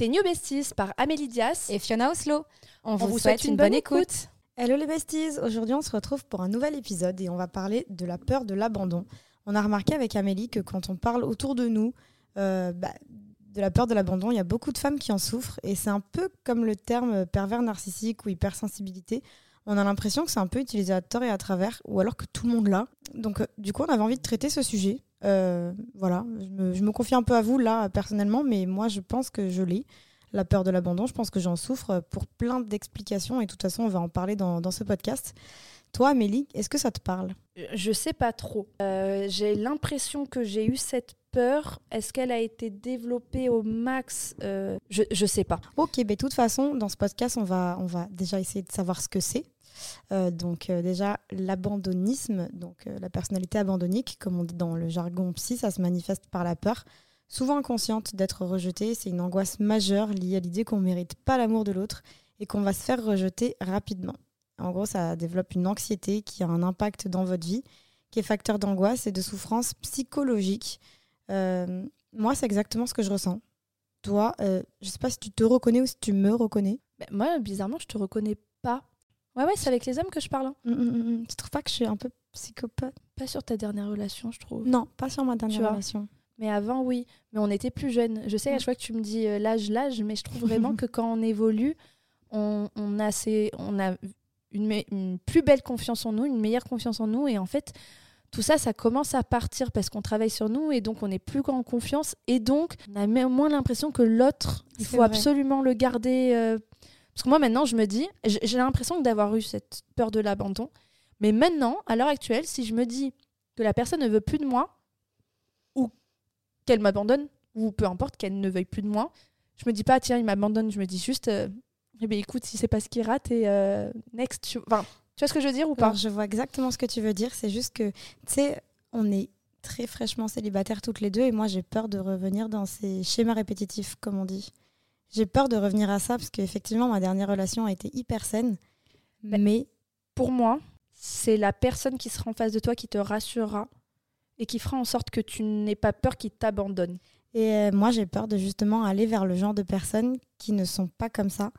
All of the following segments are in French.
Tes New Besties par Amélie Dias et Fiona Oslo. On, vous, souhaite, une, bonne, écoute. Hello les besties, aujourd'hui on se retrouve pour un nouvel épisode et on va parler de la peur de l'abandon. On a remarqué avec Amélie que quand on parle autour de nous euh, bah, de la peur de l'abandon, il y a beaucoup de femmes qui en souffrent et c'est un peu comme le terme pervers narcissique ou hypersensibilité. On a l'impression que c'est un peu utilisé à tort et à travers, ou alors que tout le monde l'a. Donc, euh, du coup, on avait envie de traiter ce sujet. Euh, voilà, je me, confie un peu à vous là, personnellement, mais moi, je pense que je l'ai. La peur de l'abandon, je pense que j'en souffre pour plein d'explications, et de toute façon, on va en parler dans, ce podcast. Toi, Amélie, est-ce que ça te parle? Je sais pas trop. Euh, j'ai l'impression que j'ai eu cette peur. Est-ce qu'elle a été développée au max? Je, je sais pas. Ok, mais de toute façon, dans ce podcast, on va, on va déjà essayer de savoir ce que c'est. Euh, donc euh, déjà l'abandonnisme, donc euh, la personnalité abandonnique, comme on dit dans le jargon psy, ça se manifeste par la peur, souvent inconsciente d'être rejetée. C'est une angoisse majeure liée à l'idée qu'on ne mérite pas l'amour de l'autre et qu'on va se faire rejeter rapidement. En gros, ça développe une anxiété qui a un impact dans votre vie, qui est facteur d'angoisse et de souffrance psychologique. moi, c'est exactement ce que je ressens. Toi, je ne sais pas si tu te reconnais ou si tu me reconnais. Ben, moi, bizarrement, je te reconnais pas. Ouais, ouais, c'est avec les hommes que je parle. Hein. Mm, mm, mm, tu trouves pas que je suis un peu psychopathe? Pas sur ta dernière relation, je trouve. Non, pas sur ma dernière relation. Mais avant, oui. Mais on était plus jeunes. Je sais, à chaque fois que tu me dis euh, l'âge, l'âge, mais je trouve vraiment que quand on évolue, on, a, on a une, une, plus belle confiance en nous, une meilleure confiance en nous. Et en fait, tout ça, ça commence à partir parce qu'on travaille sur nous et donc on est plus en confiance. Et donc, on a moins l'impression que l'autre, il faut absolument le garder. Euh, parce que moi, maintenant, je me dis, j'ai l'impression d'avoir eu cette peur de l'abandon. Mais maintenant, à l'heure actuelle, si je me dis que la personne ne veut plus de moi, ou qu'elle m'abandonne, ou peu importe qu'elle ne veuille plus de moi, je me dis pas, tiens, il m'abandonne. Je me dis juste, euh, eh ben, écoute, si c'est pas ce qui rate, et euh, next. Tu vois ce que je veux dire ou pas Je vois exactement ce que tu veux dire. C'est juste que, tu sais, on est très fraîchement célibataires toutes les deux, et moi, j'ai peur de revenir dans ces schémas répétitifs, comme on dit. J'ai peur de revenir à ça parce qu'effectivement, ma dernière relation a été hyper saine. Mais pour moi, c'est la personne qui sera en face de toi qui te rassurera et qui fera en sorte que tu n'aies pas peur qu'il t'abandonne. Et euh, moi, j'ai peur de justement aller vers le genre de personnes qui ne sont pas comme ça,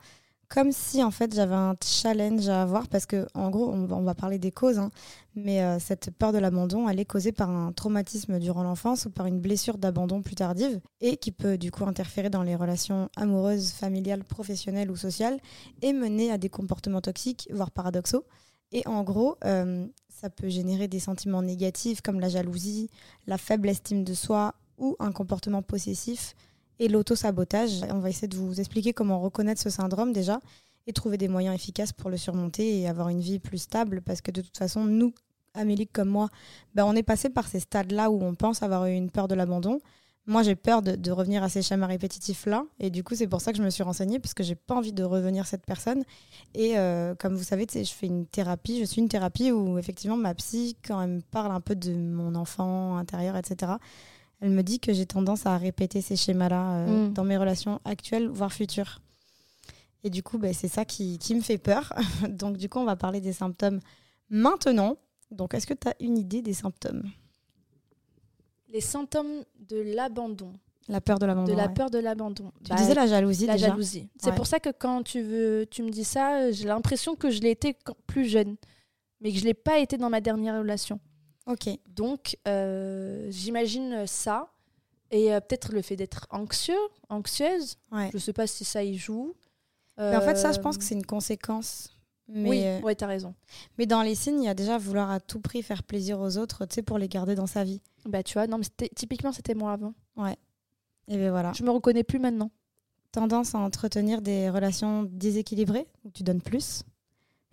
comme si en fait j'avais un challenge à avoir parce que en gros on va, parler des causes hein, mais euh, cette peur de l'abandon elle est causée par un traumatisme durant l'enfance ou par une blessure d'abandon plus tardive et qui peut du coup interférer dans les relations amoureuses, familiales, professionnelles ou sociales et mener à des comportements toxiques voire paradoxaux. Et en gros euh, ça peut générer des sentiments négatifs comme la jalousie, la faible estime de soi ou un comportement possessif et l'auto-sabotage. On va essayer de vous expliquer comment reconnaître ce syndrome déjà et trouver des moyens efficaces pour le surmonter et avoir une vie plus stable parce que de toute façon, nous, Amélie comme moi, ben, on est passé par ces stades-là où on pense avoir eu une peur de l'abandon. Moi, j'ai peur de, revenir à ces schémas répétitifs-là. Et du coup, c'est pour ça que je me suis renseignée, parce que j'ai pas envie de revenir cette personne. Et euh, comme vous savez, je fais une thérapie. Je suis une thérapie où, effectivement, ma psy, quand elle me parle un peu de mon enfant intérieur, etc., elle me dit que j'ai tendance à répéter ces schémas-là euh, mm. dans mes relations actuelles, voire futures. Et du coup, ben, c'est ça qui, me fait peur. Donc, du coup, on va parler des symptômes maintenant. Donc, est-ce que tu as une idée des symptômes? Les symptômes de l'abandon. La peur de l'abandon. De la peur de l'abandon. Tu disais la jalousie La jalousie. C'est pour ça que quand tu, veux, tu me dis ça, j'ai l'impression que je l'ai été plus jeune, mais que je ne l'ai pas été dans ma dernière relation. Ok. Donc, euh, j'imagine ça. Et euh, peut-être le fait d'être anxieux, anxieuse. Je ne sais pas si ça y joue. Mais en fait, ça, je pense que c'est une conséquence. Mais... Oui, euh, ouais, tu as raison. Mais dans les signes, il y a déjà vouloir à tout prix faire plaisir aux autres, tu sais, pour les garder dans sa vie. Bah, tu vois, non, mais typiquement, c'était moi avant. Ouais. Et ben voilà. Je me reconnais plus maintenant. Tendance à entretenir des relations déséquilibrées, où tu donnes plus.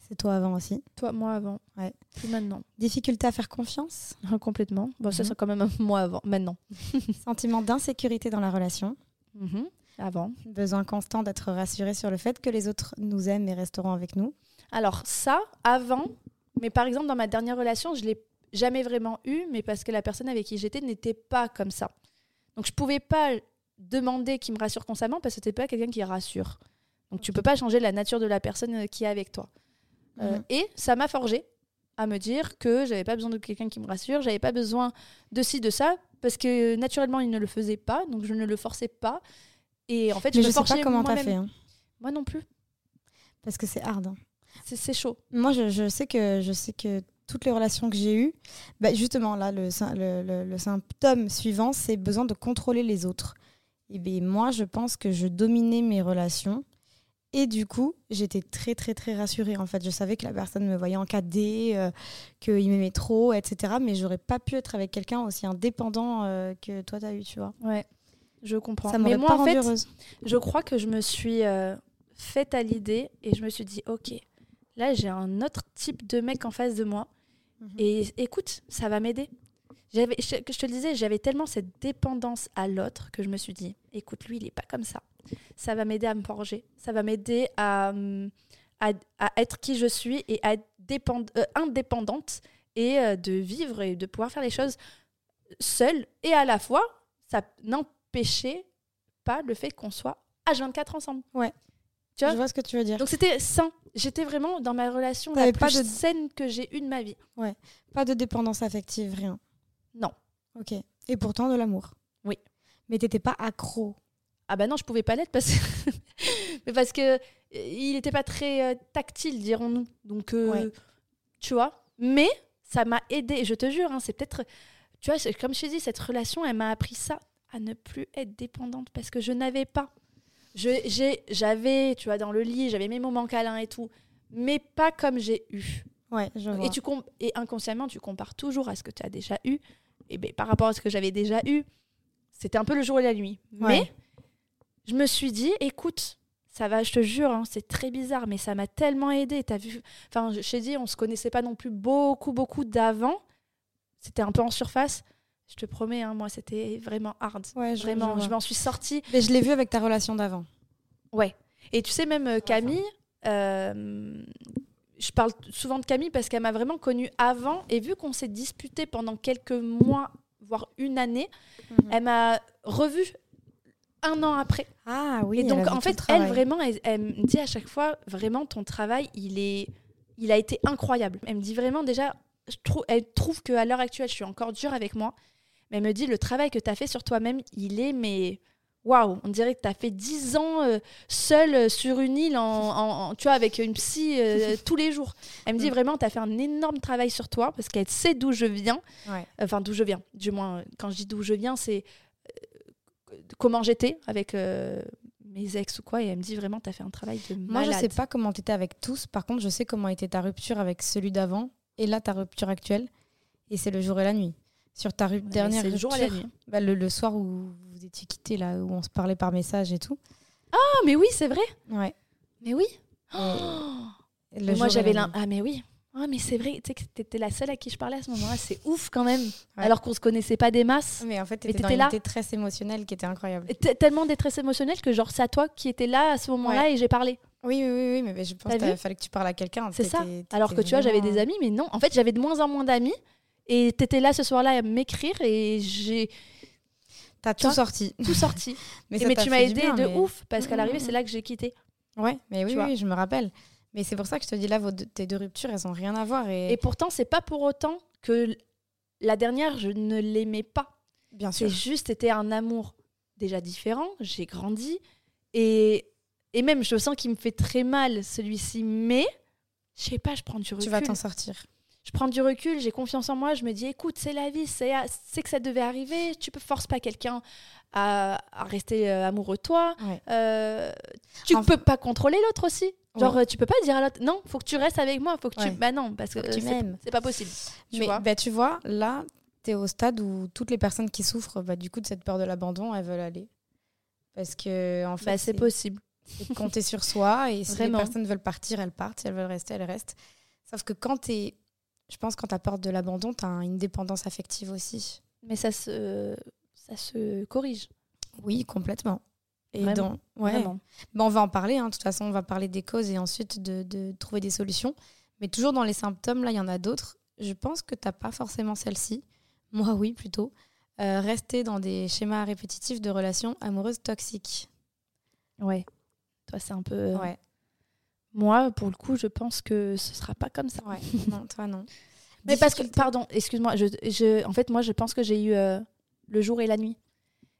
C'est toi avant aussi Toi, moi avant. Ouais. Plus maintenant. Difficulté à faire confiance? Complètement. Bon, ça, mhm. c'est quand même moi avant. Maintenant. Sentiment d'insécurité dans la relation mhm. Avant. Besoin constant d'être rassuré sur le fait que les autres nous aiment et resteront avec nous. Alors, ça, avant. Mais par exemple, dans ma dernière relation, je l'ai jamais vraiment eu, mais parce que la personne avec qui j'étais n'était pas comme ça. Donc, je pouvais pas demander qu'il me rassure constamment parce que c'était pas quelqu'un qui rassure. Donc, tu peux pas changer la nature de la personne euh, qui est avec toi. Euh, mhm. Et ça m'a forgé à me dire que j'avais pas besoin de quelqu'un qui me rassure, j'avais pas besoin de ci, de ça, parce que naturellement, il ne le faisait pas, donc je ne le forçais pas. Et en fait, Mais je je me sais pas comment t'as fait. hein, Moi non plus. parce que c'est hard. hein. C'est chaud. Moi, je, je sais que je sais que toutes les relations que j'ai eues, bah, justement, là, le, sym- le, le- le symptôme suivant, c'est besoin de contrôler les autres. Et bien, moi, je pense que je dominais mes relations. Et du coup, j'étais très, très, très rassurée. En fait, je savais que la personne me voyait en 4D, euh, qu'il m'aimait trop, etc. Mais j'aurais pas pu être avec quelqu'un aussi indépendant euh, que toi, t'as eu, tu vois. Ouais, je comprends. Ça Mais moi, pas en rendue fait, heureuse. je crois que je me suis euh, faite à l'idée et je me suis dit, ok, là j'ai un autre type de mec en face de moi Mhm. et écoute, ça va m'aider. J'avais, je, que je te le disais, j'avais tellement cette dépendance à l'autre que je me suis dit, écoute, lui, il est pas comme ça. Ça va m'aider à me forger, ça va m'aider à, hum, à, à être qui je suis et à être dépend- euh, indépendante et euh, de vivre et de pouvoir faire les choses seule et à la fois, ça n'empêchait pas le fait qu'on soit H24 ensemble. Ouais. Tu vois Je vois ce que tu veux dire. Donc c'était sain. J'étais vraiment dans ma relation la plus pas de- saine que j'ai eue de ma vie. Pas de dépendance affective, rien. Non. Ok. Et pourtant de l'amour. Oui. Mais t'étais pas accro. Ah bah non, je pouvais pas l'être parce que mais parce que euh, il était pas très euh, tactile, dirons-nous. Donc euh, Ouais. tu vois, mais ça m'a aidé, je te jure, hein, c'est peut-être tu vois, comme je t'ai dit cette relation, elle m'a appris ça à ne plus être dépendante parce que je n'avais pas j'avais, tu vois, dans le lit, j'avais mes moments câlins et tout, mais pas comme j'ai eu. Ouais, je vois. Et, tu et inconsciemment, tu compares toujours à ce que tu as déjà eu. Et ben, par rapport à ce que j'avais déjà eu, c'était un peu le jour et la nuit. Ouais. Mais je me suis dit, écoute, ça va, je te jure, hein, c'est très bizarre, mais ça m'a tellement aidé. T'as vu Enfin, je t'ai dit, on se connaissait pas non plus beaucoup, beaucoup d'avant. C'était un peu en surface. Je te promets, hein, moi, c'était vraiment hard. Ouais, je, Vraiment, je m'en suis sortie. Mais je l'ai vu avec ta relation d'avant. Ouais. Et tu sais, même euh, Camille, euh, je parle souvent de Camille parce qu'elle m'a vraiment connue avant. Et vu qu'on s'est disputé pendant quelques mois, voire une année, Mhm. elle m'a revue un an après. Ah oui. et donc, en fait, elle, vraiment, elle, elle me dit à chaque fois, vraiment, ton travail, il, est, il a été incroyable. Elle me dit vraiment, déjà, je elle trouve qu'à l'heure actuelle, je suis encore dure avec moi. Mais elle me dit, le travail que tu as fait sur toi-même, il est, mais waouh, on dirait que tu as fait 10 ans euh, seule euh, sur une île, en, en- en- tu vois, avec une psy euh, tous les jours. Elle me dit Mm. vraiment, tu as fait un énorme travail sur toi parce qu'elle sait d'où je viens. Ouais. Enfin, d'où je viens. Du moins, euh, quand je dis d'où je viens, c'est euh, comment j'étais avec euh, mes ex ou quoi. Et elle me dit vraiment, tu as fait un travail de Moi, je sais pas comment t'étais avec tous. Par contre, je sais comment était ta rupture avec celui d'avant. Et là, ta rupture actuelle. Et c'est le jour et la nuit. Sur ta Ouais, dernière c'est le rupture, jour et la nuit. bah, le, le soir où vous étiez quittés, là, où on se parlait par message et tout. Ah, mais oui, c'est vrai. Ouais. Mais oui. Et- Oh Mais moi, j'avais l'un. Ah, mais oui. Ah, mais c'est vrai. Tu sais que t'étais la seule à qui je parlais à ce moment-là. C'est ouf quand même. Ouais. Alors qu'on se connaissait pas des masses. Mais en fait, Mais t'étais dans t'étais une là. détresse émotionnelle qui était incroyable. T- Tellement détresse émotionnelle que genre c'est à toi qui étais là à ce moment-là et j'ai parlé. Oui, oui, oui, mais je pense qu'il fallait que tu parles à quelqu'un. C'est ça. Alors que tu vois, j'avais des amis, mais non. En fait, j'avais de moins en moins d'amis. Et t'étais là ce soir-là à m'écrire et j'ai T'as tout sorti. tout sorti. Mais, Et tu m'as aidé bien, de mais- ouf parce qu'à l'arrivée, mhm. c'est là que j'ai quitté. Ouais, mais oui, oui, je me rappelle. Mais c'est pour ça que je te dis là, vos deux- tes deux ruptures, elles ont rien à voir. Et, Et pourtant, c'est pas pour autant que la dernière, je ne l'aimais pas. bien C'est sûr. juste, c'était un amour déjà différent. J'ai grandi. Et, et même, je sens qu'il me fait très mal, celui-ci. Mais, je sais pas, je prends du recul. Tu vas t'en sortir. Je prends du recul, j'ai confiance en moi. Je me dis, écoute, c'est la vie, c'est c'est que ça devait arriver. Tu ne forces pas quelqu'un à, à rester euh, amoureux de toi. Ouais. Euh, tu ne peux pas contrôler l'autre aussi. Genre, Ouais. euh, tu peux pas dire à l'autre, non, faut que tu restes avec moi, faut que tu. Bah non, parce que tu m'aimes. c'est pas possible. Tu mais vois bah, tu vois, là, tu es au stade où toutes les personnes qui souffrent bah, du coup de cette peur de l'abandon, elles veulent aller. Parce que, en fait, Bah, c'est possible. c'est compter sur soi. Et si Vraiment. les personnes veulent partir, elles partent. Si elles veulent rester, elles restent. Sauf que quand tu es. Je pense quand tu peur de l'abandon, tu as une dépendance affective aussi. Mais ça se, ça se corrige. Oui, complètement. Et Vraiment, dans- ouais. Vraiment. Bon, on va en parler, hein. de toute façon, on va parler des causes et ensuite de, de trouver des solutions. Mais toujours dans les symptômes, là, il y en a d'autres. Je pense que tu n'as pas forcément celle-ci. Moi, oui, plutôt. Euh, rester dans des schémas répétitifs de relations amoureuses toxiques. Ouais. Toi, c'est un peu. Ouais, Moi, pour le coup, je pense que ce sera pas comme ça. ouais. non, toi, non. Mais parce que, pardon, excuse-moi, je, je, en fait, moi, je pense que j'ai eu euh, le jour et la nuit.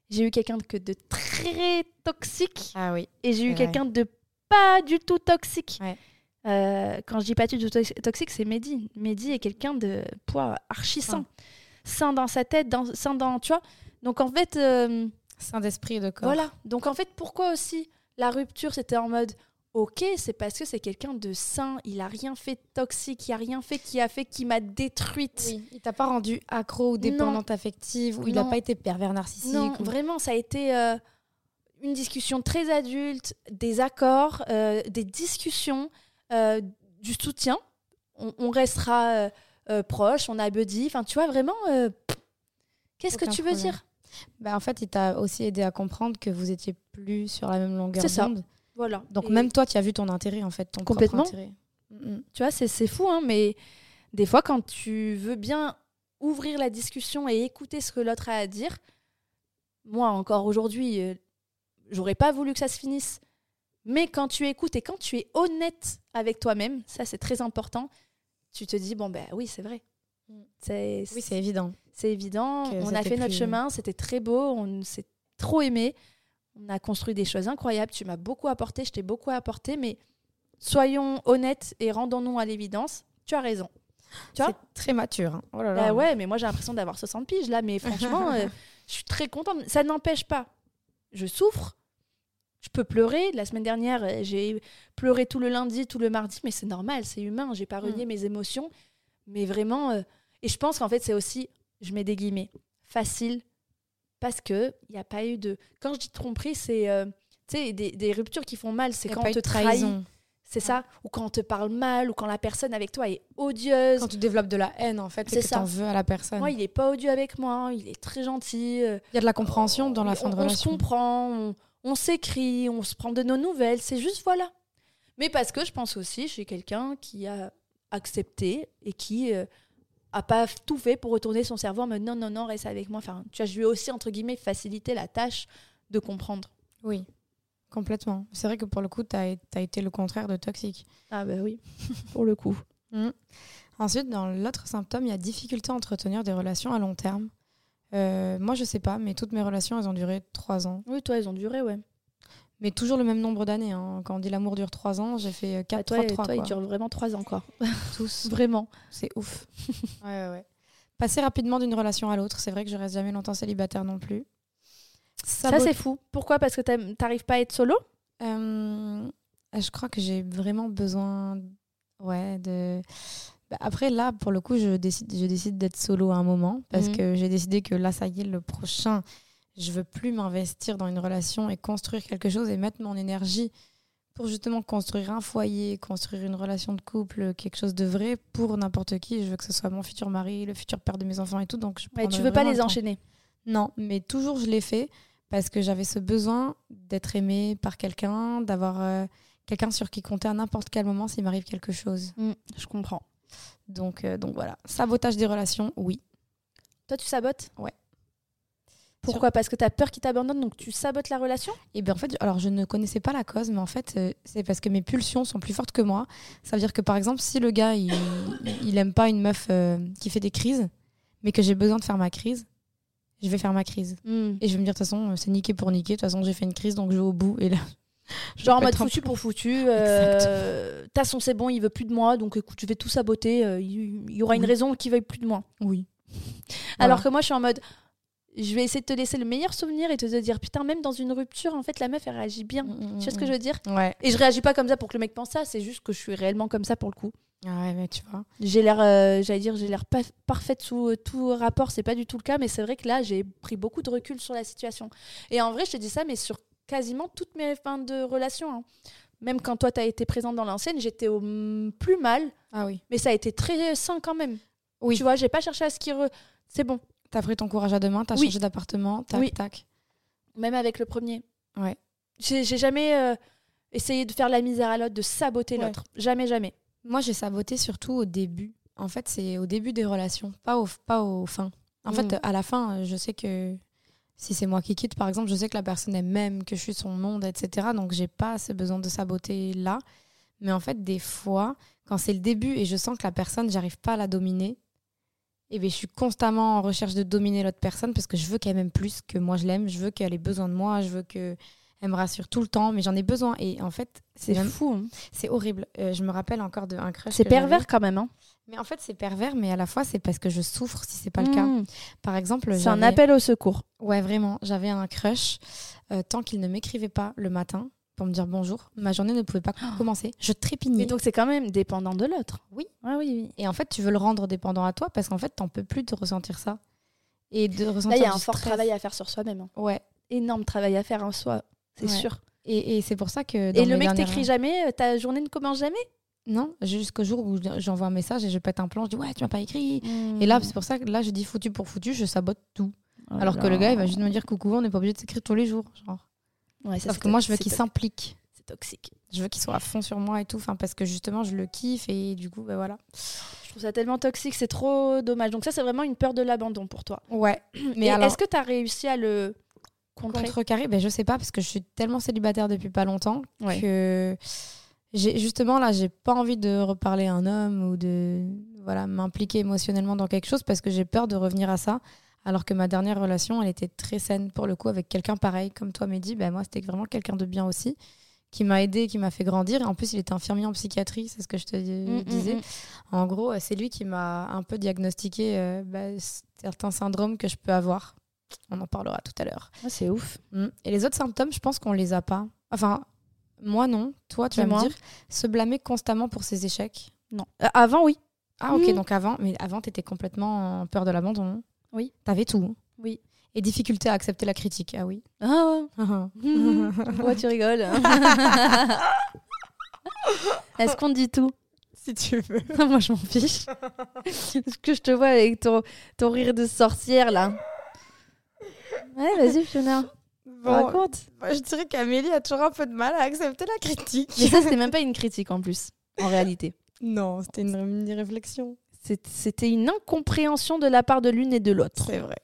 J'ai eu quelqu'un que de très toxique Ah oui. et j'ai eu quelqu'un de pas du tout toxique. Ouais. Euh, quand je dis pas du tout tox- toxique, c'est Mehdi. Mehdi est quelqu'un de poids archi sain. Sain dans sa tête, dans, sain dans. Tu vois Donc en fait. euh, Saint d'esprit et de corps. Voilà. Donc en fait, pourquoi aussi la rupture, c'était en mode ok, c'est parce que c'est quelqu'un de sain, il a rien fait de toxique, il a rien fait qui a fait qui m'a détruite. Oui. Il t'a pas rendu accro ou dépendante affective ou il n'a pas été pervers narcissique. Non, ou- vraiment, ça a été euh, une discussion très adulte, des accords, euh, des discussions, euh, du soutien. On, on restera proche, on a buddy. Enfin, tu vois, vraiment, qu'est-ce que tu veux problème. dire? Bah, en fait, il t'a aussi aidé à comprendre que vous étiez plus sur la même longueur C'est ça. d'onde. Voilà. Donc Et- même toi, tu as vu ton intérêt en fait, ton Complètement. propre intérêt. Mm, mm. Tu vois, c'est c'est fou, hein, mais des fois, quand tu veux bien ouvrir la discussion et écouter ce que l'autre a à dire, moi, encore aujourd'hui, euh, j'aurais pas voulu que ça se finisse. Mais quand tu écoutes et quand tu es honnête avec toi-même, ça c'est très important, tu te dis, bon, ben oui, c'est vrai. Mm. Oui, c'est évident. c'est évident. On a fait notre plus- chemin, c'était très beau, on s'est trop aimé. On a construit des choses incroyables. Tu m'as beaucoup apporté, je t'ai beaucoup apporté, mais soyons honnêtes et rendons-nous à l'évidence. Tu as raison. Tu vois C'est très mature. hein. Oh là là. Bah ouais, mais moi j'ai l'impression d'avoir 60 piges là, mais franchement, euh, je suis très contente. Ça n'empêche pas. Je souffre. Je peux pleurer. La semaine dernière, euh, j'ai pleuré tout le lundi, tout le mardi, mais c'est normal, c'est humain. J'ai pas renié mes émotions. Mais vraiment. euh, Et je pense qu'en fait, c'est aussi, je mets des guillemets, facile parce que il n'y a pas eu de. Quand je dis tromperie, c'est. euh, tu sais, des, des ruptures qui font mal, c'est quand on te trahit, c'est ça, ou quand on te parle mal, ou quand la personne avec toi est odieuse. Quand tu développes de la haine en fait, C'est que t'en veux à la personne. Moi, il est pas odieux avec moi, il est très gentil. euh, Il y a de la compréhension dans la fin on, de on se relation. comprend, on, on s'écrit, on se prend de nos nouvelles, c'est juste voilà. Mais parce que je pense aussi, je suis quelqu'un qui a accepté et qui euh, a pas tout fait pour retourner son cerveau en mode non, non, non, reste avec moi. Enfin, tu vois, je lui ai aussi, entre guillemets, facilité la tâche de comprendre. Oui, complètement. C'est vrai que pour le coup, tu as, été le contraire de toxique. Ah bah oui, pour le coup. Ensuite, dans l'autre symptôme, il y a difficulté à entretenir des relations à long terme. Euh, moi, je sais pas, mais toutes mes relations, elles ont duré trois ans. Oui, toi, ils ont duré, ouais. Mais toujours le même nombre d'années. hein. Quand on dit l'amour dure trois ans, j'ai fait Bah, 4, toi, 3, 3. toi il dure vraiment trois ans, quoi. tous. Vraiment. C'est ouf. ouais, ouais, ouais. Passer rapidement d'une relation à l'autre, c'est vrai que je reste jamais longtemps célibataire non plus. Ça, c'est fou. Pourquoi? Parce que t'arrives pas à être solo? Euh, je crois que j'ai vraiment besoin ouais, de. Bah, après, là, pour le coup, je décide, je décide d'être solo à un moment parce Mhm. que j'ai décidé que là, ça y est, le prochain, je veux plus m'investir dans une relation et construire quelque chose et mettre mon énergie pour justement construire un foyer, construire une relation de couple, quelque chose de vrai pour n'importe qui. Je veux que ce soit mon futur mari, le futur père de mes enfants et tout. Donc, je Ouais, Tu veux pas les le enchaîner? Non, mais toujours je l'ai fait parce que j'avais ce besoin d'être aimée par quelqu'un, d'avoir euh, quelqu'un sur qui compter à n'importe quel moment s'il m'arrive quelque chose. Mm, Je comprends. Donc, euh, donc voilà. Sabotage des relations, oui. Toi, tu sabotes? Ouais. Pourquoi? Parce que tu as peur qu'il t'abandonne, donc tu sabotes la relation? Et bien en fait, alors je ne connaissais pas la cause, mais en fait, euh, c'est parce que mes pulsions sont plus fortes que moi. Ça veut dire que par exemple, si le gars, il, il aime pas une meuf euh, qui fait des crises, mais que j'ai besoin de faire ma crise, je vais faire ma crise. Et je vais me dire, de toute façon, euh, c'est niqué pour niquer. De toute façon, j'ai fait une crise, donc je vais au bout. Et là, Genre en mode foutu pour foutu. Euh, T'as son c'est bon, il veut plus de moi, donc écoute, je vais tout saboter. Il y aura une raison qu'il veuille plus de moi. Oui. Alors Voilà. que moi, je suis en mode, je vais essayer de te laisser le meilleur souvenir et te dire, putain, même dans une rupture, en fait, la meuf, elle réagit bien. Tu sais ce que je veux dire? Ouais. Et je réagis pas comme ça pour que le mec pense ça, c'est juste que je suis réellement comme ça pour le coup. Ah ouais, mais tu vois. J'ai l'air, euh, j'allais dire, j'ai l'air pa- parfaite sous euh, tout rapport, c'est pas du tout le cas, mais c'est vrai que là, j'ai pris beaucoup de recul sur la situation. Et en vrai, je te dis ça, mais sur quasiment toutes mes fins de relation. hein. Même quand toi, t'as été présente dans l'ancienne, j'étais au mm, plus mal, Ah oui. mais ça a été très sain quand même. Oui. Tu vois, j'ai pas cherché à ce qui. re- C'est bon. T'as pris ton courage à deux mains, t'as Oui. changé d'appartement, tac, Oui. tac. Même avec le premier. Ouais. J'ai jamais euh, essayé de faire la misère à l'autre, de saboter Ouais. l'autre. Jamais, jamais. Moi, j'ai saboté surtout au début. En fait, c'est au début des relations, pas au, pas au fin. En Mm. fait, à la fin, je sais que si c'est moi qui quitte, par exemple, je sais que la personne elle m'aime, que je suis son monde, etc. Donc, j'ai pas ce besoin de saboter là. Mais en fait, des fois, quand c'est le début et je sens que la personne, j'arrive pas à la dominer, et ben, je suis constamment en recherche de dominer l'autre personne parce que je veux qu'elle m'aime plus que moi je l'aime. Je veux qu'elle ait besoin de moi. Je veux que Elle me rassure tout le temps, mais j'en ai besoin. Et en fait, C'est fou. hein. c'est horrible. Euh, je me rappelle encore d'un crush. C'est pervers quand même. Hein. Mais en fait, c'est pervers, mais à la fois, c'est parce que je souffre si c'est pas le cas. Mmh. Par exemple, C'est un appel au secours. Ouais, vraiment. J'avais un crush. euh, tant qu'il ne m'écrivait pas le matin pour me dire bonjour, ma journée ne pouvait pas commencer. Je trépignais. Mais donc c'est quand même dépendant de l'autre. Oui. Ah oui, oui. Et en fait, tu veux le rendre dépendant à toi parce qu'en fait, t'en peux plus de ressentir ça. Et de ressentir Là, il y a un fort travail à faire sur soi-même. hein. Ouais. Énorme travail à faire en soi, c'est Ouais. sûr. Et, et c'est pour ça que. dans Et le mec t'écrit jamais, euh, ta journée ne commence jamais? Non, jusqu'au jour où j'envoie un message et je pète un plan, je dis ouais, tu m'as pas écrit. Et là, c'est pour ça que là, je dis foutu pour foutu, je sabote tout. Oh Alors que le gars, il va juste me dire coucou, on n'est pas obligé de s'écrire tous les jours. Genre. Ouais, ça, c'est que moi, je veux qu'il s'implique. C'est toxique. Je veux qu'il soit à fond sur moi et tout, enfin, parce que justement, je le kiffe et du coup, ben voilà. Je trouve ça tellement toxique, c'est trop dommage. Donc ça, c'est vraiment une peur de l'abandon pour toi. Ouais. Mais alors, est-ce que tu as réussi à le contrer? Contrecarrer, ben, je sais pas, parce que je suis tellement célibataire depuis pas longtemps Ouais. que justement là, j'ai pas envie de reparler à un homme ou de voilà m'impliquer émotionnellement dans quelque chose parce que j'ai peur de revenir à ça. Alors que ma dernière relation, elle était très saine pour le coup avec quelqu'un pareil comme toi, Mehdi. Ben moi, c'était vraiment quelqu'un de bien aussi qui m'a aidé, qui m'a fait grandir. Et en plus, il était infirmier en psychiatrie, c'est ce que je te Mm, mm, disais. mm. En gros, c'est lui qui m'a un peu diagnostiqué euh, bah, certains syndromes que je peux avoir. On en parlera tout à l'heure. Ah, c'est ouf. Et les autres symptômes, je pense qu'on les a pas. Enfin, moi non. Toi, tu vas Dis-moi. me dire, se blâmer constamment pour ses échecs? Non. Euh, avant, oui. Ah ok, donc avant, mais avant, t'étais complètement en peur de l'abandon. Oui. T'avais tout. Oui. Et difficulté à accepter la critique. Ah oui. Ah, pourquoi tu rigoles Est-ce qu'on dit tout? Si tu veux. Moi, je m'en fiche. Est-ce que je te vois avec ton, ton rire de sorcière, là? Ouais, vas-y, Fiona. Bon, Raconte. moi, je dirais qu'Amélie a toujours un peu de mal à accepter la critique. Mais ça, c'était même pas une critique en plus, en réalité. non, c'était une mini-réflexion. C'est- C'était une incompréhension de la part de l'une et de l'autre. C'est vrai.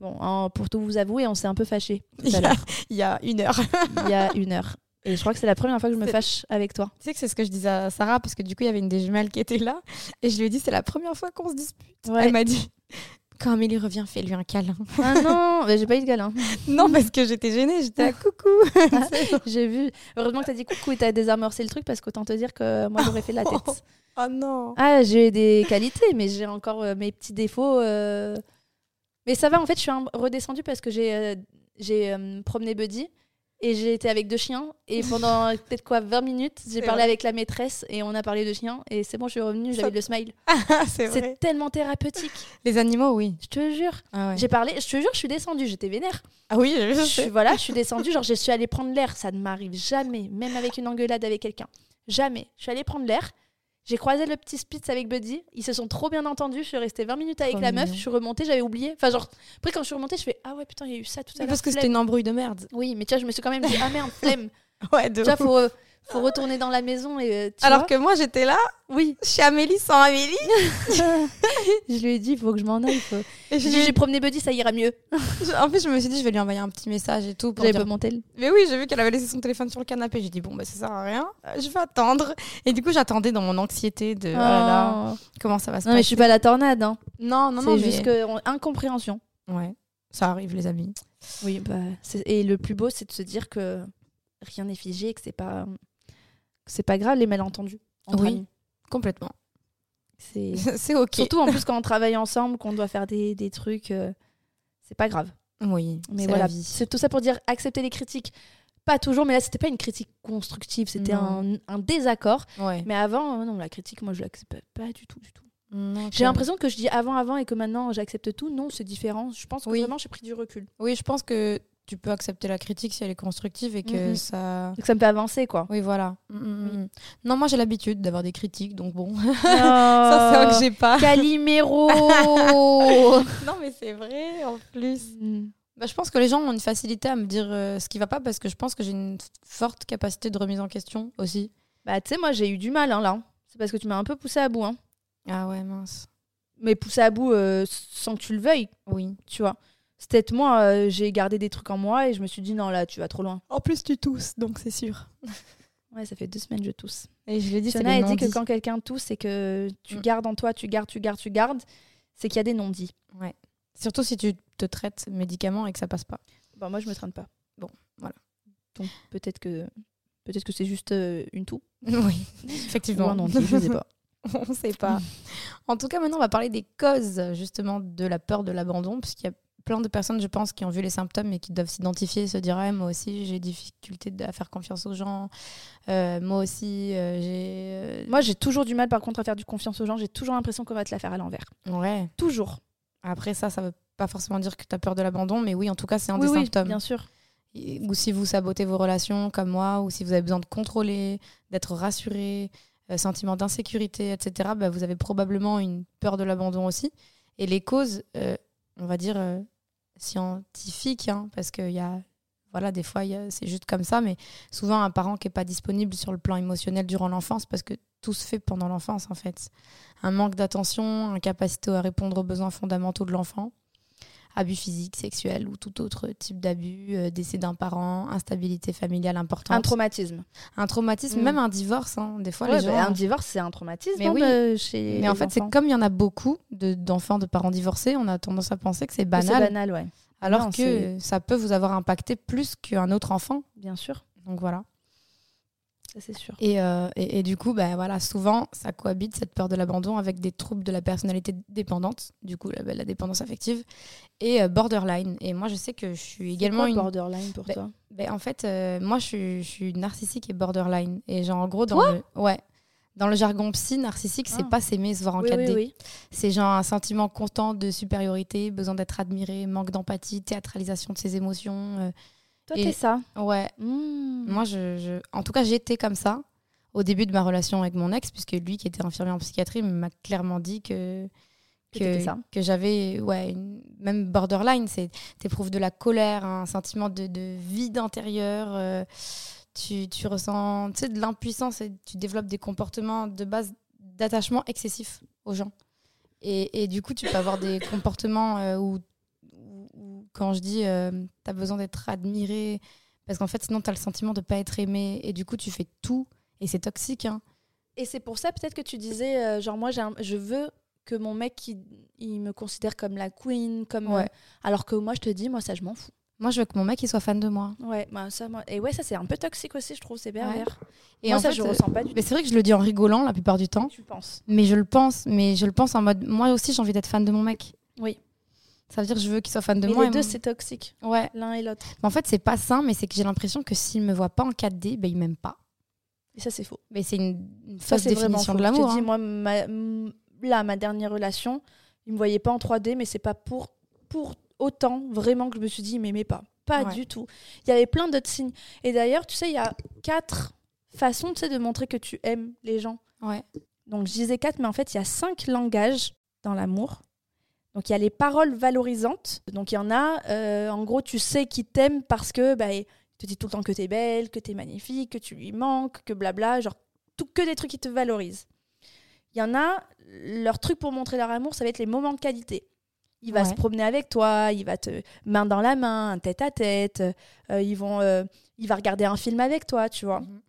Bon, hein, pour tout vous avouer, on s'est un peu fâchés tout Il y, a, l'heure, il y a une heure. il y a une heure. Et je crois que c'est la première fois que je me fâche avec toi. Tu sais que c'est ce que je disais à Sarah, parce que du coup, il y avait une des jumelles qui était là. Et je lui ai dit, c'est la première fois qu'on se dispute. Ouais. Elle m'a dit, quand Amélie revient, fais-lui un câlin. Ah non, mais j'ai pas eu de câlin. non, parce que j'étais gênée, j'étais à coucou. J'ai vu. Heureusement que t'as dit coucou et t'as désamorcé le truc parce qu'autant te dire que moi j'aurais fait la tête. oh non. Ah, j'ai des qualités, mais j'ai encore euh, mes petits défauts. euh. Mais ça va, en fait, je suis un- redescendue parce que j'ai euh, j'ai euh, promené Buddy et j'ai été avec deux chiens. Et pendant euh, peut-être quoi, 20 minutes, j'ai C'est parlé vrai. avec la maîtresse et on a parlé de chiens. Et c'est bon, je suis revenue, j'avais le smile. c'est vrai. C'est tellement thérapeutique, Les animaux, oui. je te jure. Ah, ouais. J'ai parlé, je te jure, je suis descendue, j'étais vénère. ah oui, je Je sais. suis, voilà, je suis descendue, genre je suis allée prendre l'air. Ça ne m'arrive jamais, même avec une engueulade avec quelqu'un. Jamais. Je suis allée prendre l'air. J'ai croisé le petit Spitz avec Buddy. Ils se sont trop bien entendus. Je suis restée 20 minutes avec Trop la meuf. mignon. Je suis remontée, j'avais oublié. Enfin, genre, après, quand je suis remontée, je fais Ah ouais, putain, il y a eu ça tout à l'heure. Parce que c'était une embrouille de merde. Oui, mais tu vois, je me suis quand même dit Ah merde, flemme. Ouais, de tu vois, faut, euh, faut retourner dans la maison. Et, euh, tu Alors vois que moi, j'étais là, Oui. chez Amélie sans Amélie. je lui ai dit Il faut que je m'en aille. faut- Et je lui ai- promené Buddy, ça ira mieux. En plus, je me suis dit, je vais lui envoyer un petit message et tout. Pour J'avais dire... pas monté le. Mais oui, j'ai vu qu'elle avait laissé son téléphone sur le canapé. J'ai dit, bon, bah, ça sert à rien. Euh, Je vais attendre. Et du coup, j'attendais dans mon anxiété de, oh là là, Oh. comment ça va se Non, mais je passer. suis pas la tornade. Hein. Non, non, non. C'est mais- juste que on- incompréhension. Ouais, ça arrive, les amis. Oui, bah, et le plus beau, c'est de se dire que rien n'est figé, que c'est pas, c'est pas grave les malentendus entre Oui. amis. Complètement. C'est C'est ok. surtout en plus quand on travaille ensemble, qu'on doit faire des, des trucs, euh, c'est pas grave. Oui, Mais c'est voilà, c'est tout ça pour dire accepter les critiques. Pas toujours, mais là c'était pas une critique constructive, c'était un, un désaccord. Ouais. Mais avant, euh, non, la critique, moi je l'accepte pas du tout, du tout. J'ai l'impression que je dis avant, avant et que maintenant j'accepte tout. Non, c'est différent. Je pense que Oui. vraiment j'ai pris du recul. Oui, je pense que tu peux accepter la critique si elle est constructive et que Mhm. ça. Donc ça me fait avancer, quoi. Oui, voilà. Mm, mm, Oui. mm. Non, moi j'ai l'habitude d'avoir des critiques, donc bon. ça, ça, c'est vrai que j'ai pas. Calimero non, mais c'est vrai en plus. Bah, je pense que les gens ont une facilité à me dire euh, ce qui va pas parce que je pense que j'ai une forte capacité de remise en question aussi. Bah, tu sais, moi, j'ai eu du mal, hein, là. C'est parce que tu m'as un peu poussé à bout, hein. Ah ouais, mince. Mais poussé à bout euh, sans que tu le veuilles, Oui. tu vois. Peut-être moi, euh, j'ai gardé des trucs en moi et je me suis dit, non, là, tu vas trop loin. En plus, tu tousses, donc c'est sûr. Ouais, ça fait deux semaines que je tousse. Et je l'ai dit, Fiona a dit que quand quelqu'un tousse et que tu Mm. gardes en toi, tu gardes, tu gardes, tu gardes, c'est qu'il y a des non-dits. Surtout si tu te traites médicaments et que ça passe pas. Bon, moi, je me traîne pas. Bon, voilà. Donc peut-être que peut-être que c'est juste euh, une toux. Oui, Ou effectivement. un entier, je sais pas. on ne sait pas. En tout cas, maintenant, on va parler des causes justement de la peur de l'abandon, parce qu'il y a plein de personnes, je pense, qui ont vu les symptômes et qui doivent s'identifier et se dire Ouais, moi aussi, j'ai difficulté à faire confiance aux gens. Euh, moi aussi, euh, j'ai. Moi, j'ai toujours du mal, par contre, à faire du confiance aux gens. J'ai toujours l'impression qu'on va te la faire à l'envers. Ouais. Toujours. Après, ça, ça veut pas forcément dire que tu as peur de l'abandon, mais oui, en tout cas, c'est un oui, des oui, symptômes. bien sûr. Ou si vous sabotez vos relations comme moi, ou si vous avez besoin de contrôler, d'être rassuré, euh, sentiment d'insécurité, etc., bah, vous avez probablement une peur de l'abandon aussi. Et les causes, euh, on va dire, scientifiques, hein, parce qu'il y a, voilà, des fois, c'est juste comme ça, mais souvent un parent qui n'est pas disponible sur le plan émotionnel durant l'enfance, parce que tout se fait pendant l'enfance, en fait. Un manque d'attention, incapacité à répondre aux besoins fondamentaux de l'enfant abus physiques, sexuels ou tout autre type d'abus, euh, décès d'un parent, instabilité familiale importante, Un traumatisme. un traumatisme, Mm. même un divorce. hein. Des fois, Ouais, les gens. bah, un divorce, c'est un traumatisme. Mais hein, oui. de- chez Mais en fait, c'est comme il y en a beaucoup de- d'enfants de parents divorcés, on a tendance à penser que c'est banal, C'est banal, ouais. alors Non, que ça peut vous avoir impacté plus qu'un autre enfant. Bien sûr. Donc voilà. Ça, c'est sûr. Et, euh, et, et du coup, bah, voilà, souvent, ça cohabite cette peur de l'abandon avec des troubles de la personnalité dépendante, du coup, la, la dépendance affective, et euh, borderline. Et moi, je sais que je suis également quoi, une. borderline pour Ben, toi? Ben, en fait, euh, moi, je suis, je suis narcissique et borderline. Et genre, en gros, dans le, ouais, dans le jargon psy, narcissique, c'est Ah. pas s'aimer, se voir en oui, 4D. oui, oui. C'est genre un sentiment constant de supériorité, besoin d'être admiré, manque d'empathie, théâtralisation de ses émotions. Toi, t'es ça. ouais, Mmh. moi, je, je- en tout cas, j'étais comme ça au début de ma relation avec mon ex, puisque lui, qui était infirmier en psychiatrie, m'a clairement dit que Que j'avais ouais une- même borderline c'est t'éprouves de la colère un sentiment de, de vide intérieur euh, tu, tu ressens tu sais, de l'impuissance et tu développes des comportements de base d'attachement excessif aux gens et, et du coup tu peux avoir des comportements euh, où, quand je dis tu as besoin d'être admiré parce qu'en fait sinon tu as le sentiment de pas être aimé et du coup tu fais tout et c'est toxique hein. Et c'est pour ça peut-être que tu disais, euh, genre moi, un- je veux que mon mec, il, il me considère comme la queen, comme... Ouais. euh, alors que moi, je te dis, moi, ça, je m'en fous. moi je veux que mon mec il soit fan de moi Ouais, bah, ça, moi... Et ouais, ça, c'est un peu toxique aussi, je trouve, c'est pervers. et moi, en ça, fait, je euh, ressens pas du mais tout. c'est vrai que je le dis en rigolant la plupart du temps Tu penses Mais je le pense, mais je le pense en mode moi aussi j'ai envie d'être fan de mon mec. Oui. Ça veut dire que je veux qu'il soit fan de Mais moi. les deux, c'est toxique, Ouais. l'un et l'autre. En fait, c'est pas sain, mais c'est que j'ai l'impression que s'il me voit pas en 4D, ben il m'aime pas. Et ça, c'est faux. Mais c'est une, une Ça, fausse définition faux. de Je l'amour. te dis, hein. moi, ma- là, ma dernière relation, il me voyait pas en 3D, mais c'est pas pour, pour autant vraiment que je me suis dit, il m'aimait pas. Pas Ouais. du tout. Il y avait plein d'autres signes. Et d'ailleurs, tu sais, il y a quatre façons de montrer que tu aimes les gens. Ouais. Donc, je disais quatre, mais en fait, il y a cinq langages dans l'amour. Donc, il y a les paroles valorisantes. Donc, il y en a, euh, en gros, tu sais qu'ils t'aiment parce que bah, il te dit tout le temps que t'es belle, que t'es magnifique, que tu lui manques, que blabla. Genre, tout, que des trucs qui te valorisent. Il y en a, leur truc pour montrer leur amour, ça va être les moments de qualité. Il va Ouais. se promener avec toi, il va te main dans la main, tête à tête. euh, ils vont, euh, il va regarder un film avec toi, tu vois. Mhm.